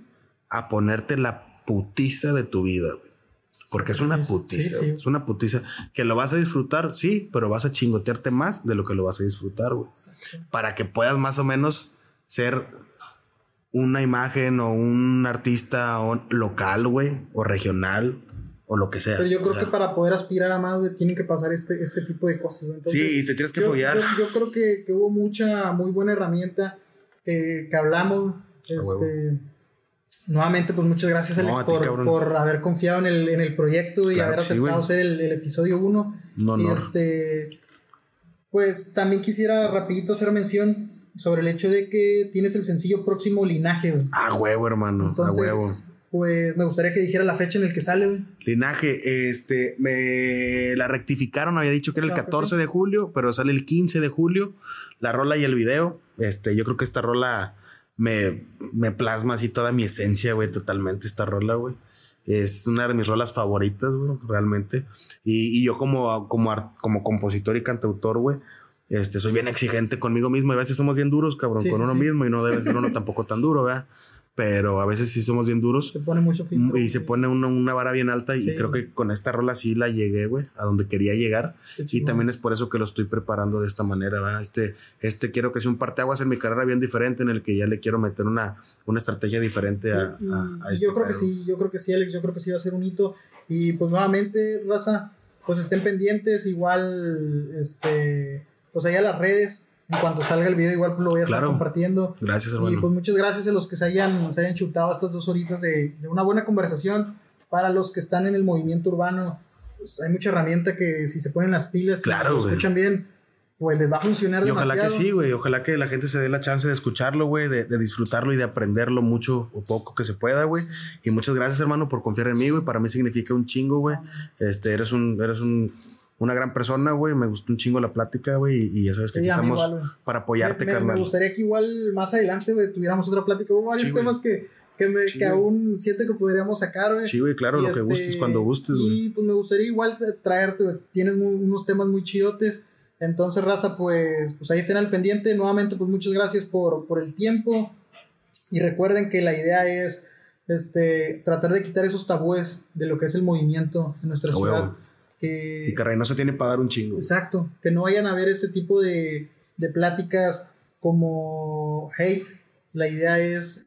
a ponerte la putiza de tu vida, güey. Porque es una sí, putiza, sí. es una putiza que lo vas a disfrutar, sí, pero vas a chingotearte más de lo que lo vas a disfrutar, güey. Para que puedas más o menos ser una imagen o un artista local, güey, o regional, o lo que sea. Pero yo creo O sea, que para poder aspirar a más, güey, tienen que pasar este, este tipo de cosas. Entonces, Sí, y te tienes que yo, follar. Yo, yo creo que, que hubo mucha, muy buena herramienta que, que hablamos. Este, nuevamente, pues muchas gracias, No, Alex, ti, por, por haber confiado en el, en el proyecto y Claro haber sí, aceptado güey. ser el, el episodio 1. Un honor. Este, pues también quisiera rapidito hacer mención sobre el hecho de que tienes el sencillo próximo Linaje, güey. A huevo, hermano, Entonces, a huevo. pues me gustaría que dijera la fecha en el que sale, güey. Linaje, este, me la rectificaron, había dicho que era el Claro que 14 de julio, pero sale el 15 de julio, la rola y el video. Este, yo creo que esta rola me, me plasma así toda mi esencia, güey, totalmente esta rola, güey. Es una de mis rolas favoritas, güey, realmente. Y, y yo como, como, como compositor y cantautor, güey, este, soy bien exigente conmigo mismo. Y a veces somos bien duros, cabrón, Sí, con sí, uno sí. mismo. Y no debe ser uno tampoco tan duro, ¿verdad? Pero a veces sí somos bien duros. Se pone mucho filtro. Y se pone una, una vara bien alta y creo que con esta rola sí la llegué, güey, a donde quería llegar. Y también es por eso que lo estoy preparando de esta manera, ¿verdad? Este, este quiero que sea un parteaguas en mi carrera bien diferente en el que ya le quiero meter una, una estrategia diferente a, Y- a- a este yo creo que pedo. sí, yo creo que sí, Alex, yo creo que sí va a ser un hito. Y pues nuevamente, raza, pues estén pendientes, igual, este, pues allá las redes, en cuanto salga el video, igual pues, lo voy a estar Claro. compartiendo. Gracias, Y hermano. pues muchas gracias a los que se hayan, se hayan chutado estas dos horitas de, de una buena conversación. Para los que están en el movimiento urbano, pues, hay mucha herramienta que si se ponen las pilas Claro, y lo güey. escuchan bien, pues les va a funcionar Y ojalá que demasiado. sí, güey. Ojalá que la gente se dé la chance de escucharlo, güey, de, de disfrutarlo y de aprenderlo mucho o poco que se pueda, güey. Y muchas gracias, hermano, por confiar en mí, güey. Para mí significa un chingo, güey. Este, eres un, eres un, una gran persona, güey. Me gustó un chingo la plática, güey. Y, ya sabes que Sí, aquí estamos igual, para apoyarte, me, me- carnal. me gustaría que igual más adelante, güey, tuviéramos otra plática. Hubo varios Sí, temas que, que, me- Sí, que aún siento que podríamos sacar, güey. Sí, güey, claro, Y lo que este, gustes, cuando gustes, güey. Y pues me gustaría igual tra- traerte, güey. Tienes muy- unos temas muy chidotes. Entonces, raza, pues, pues ahí estén al pendiente. Nuevamente, pues muchas gracias por, por el tiempo. Y recuerden que la idea es este, tratar de quitar esos tabúes de lo que es el movimiento en nuestra ciudad. Que, Y caray, no se tiene para dar un chingo. Exacto, que no vayan a ver este tipo de, de pláticas como hate. La idea es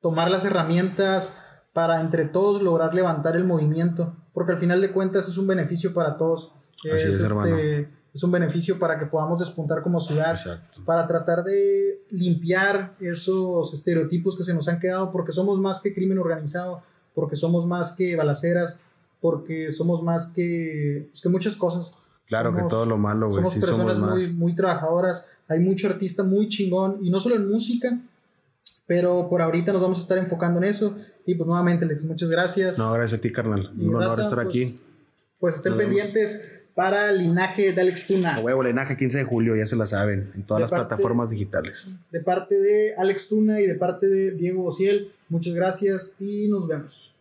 tomar las herramientas para entre todos lograr levantar el movimiento, porque al final de cuentas es un beneficio para todos. Así es, hermano. es un beneficio para que podamos despuntar como ciudad, Exacto. para tratar de limpiar esos estereotipos que se nos han quedado, porque somos más que crimen organizado, porque somos más que balaceras, porque somos más que, pues, que muchas cosas. Claro que Somos- todo lo malo, güey. somos Sí, personas somos más. muy, muy trabajadoras. Hay mucho artista muy chingón, y no solo en música, pero por ahorita nos vamos a estar enfocando en eso. Y pues nuevamente, Alex, muchas gracias. No, gracias a ti, carnal. Y Un honor raza, estar pues, aquí. Pues estén Nos vemos. pendientes para Linaje de Alex Tuna. A huevo, Lenaje 15 de julio, ya se la saben. En todas De las parte- plataformas digitales. De parte de Alex Tuna y de parte de Diego Ociel, muchas gracias y nos vemos.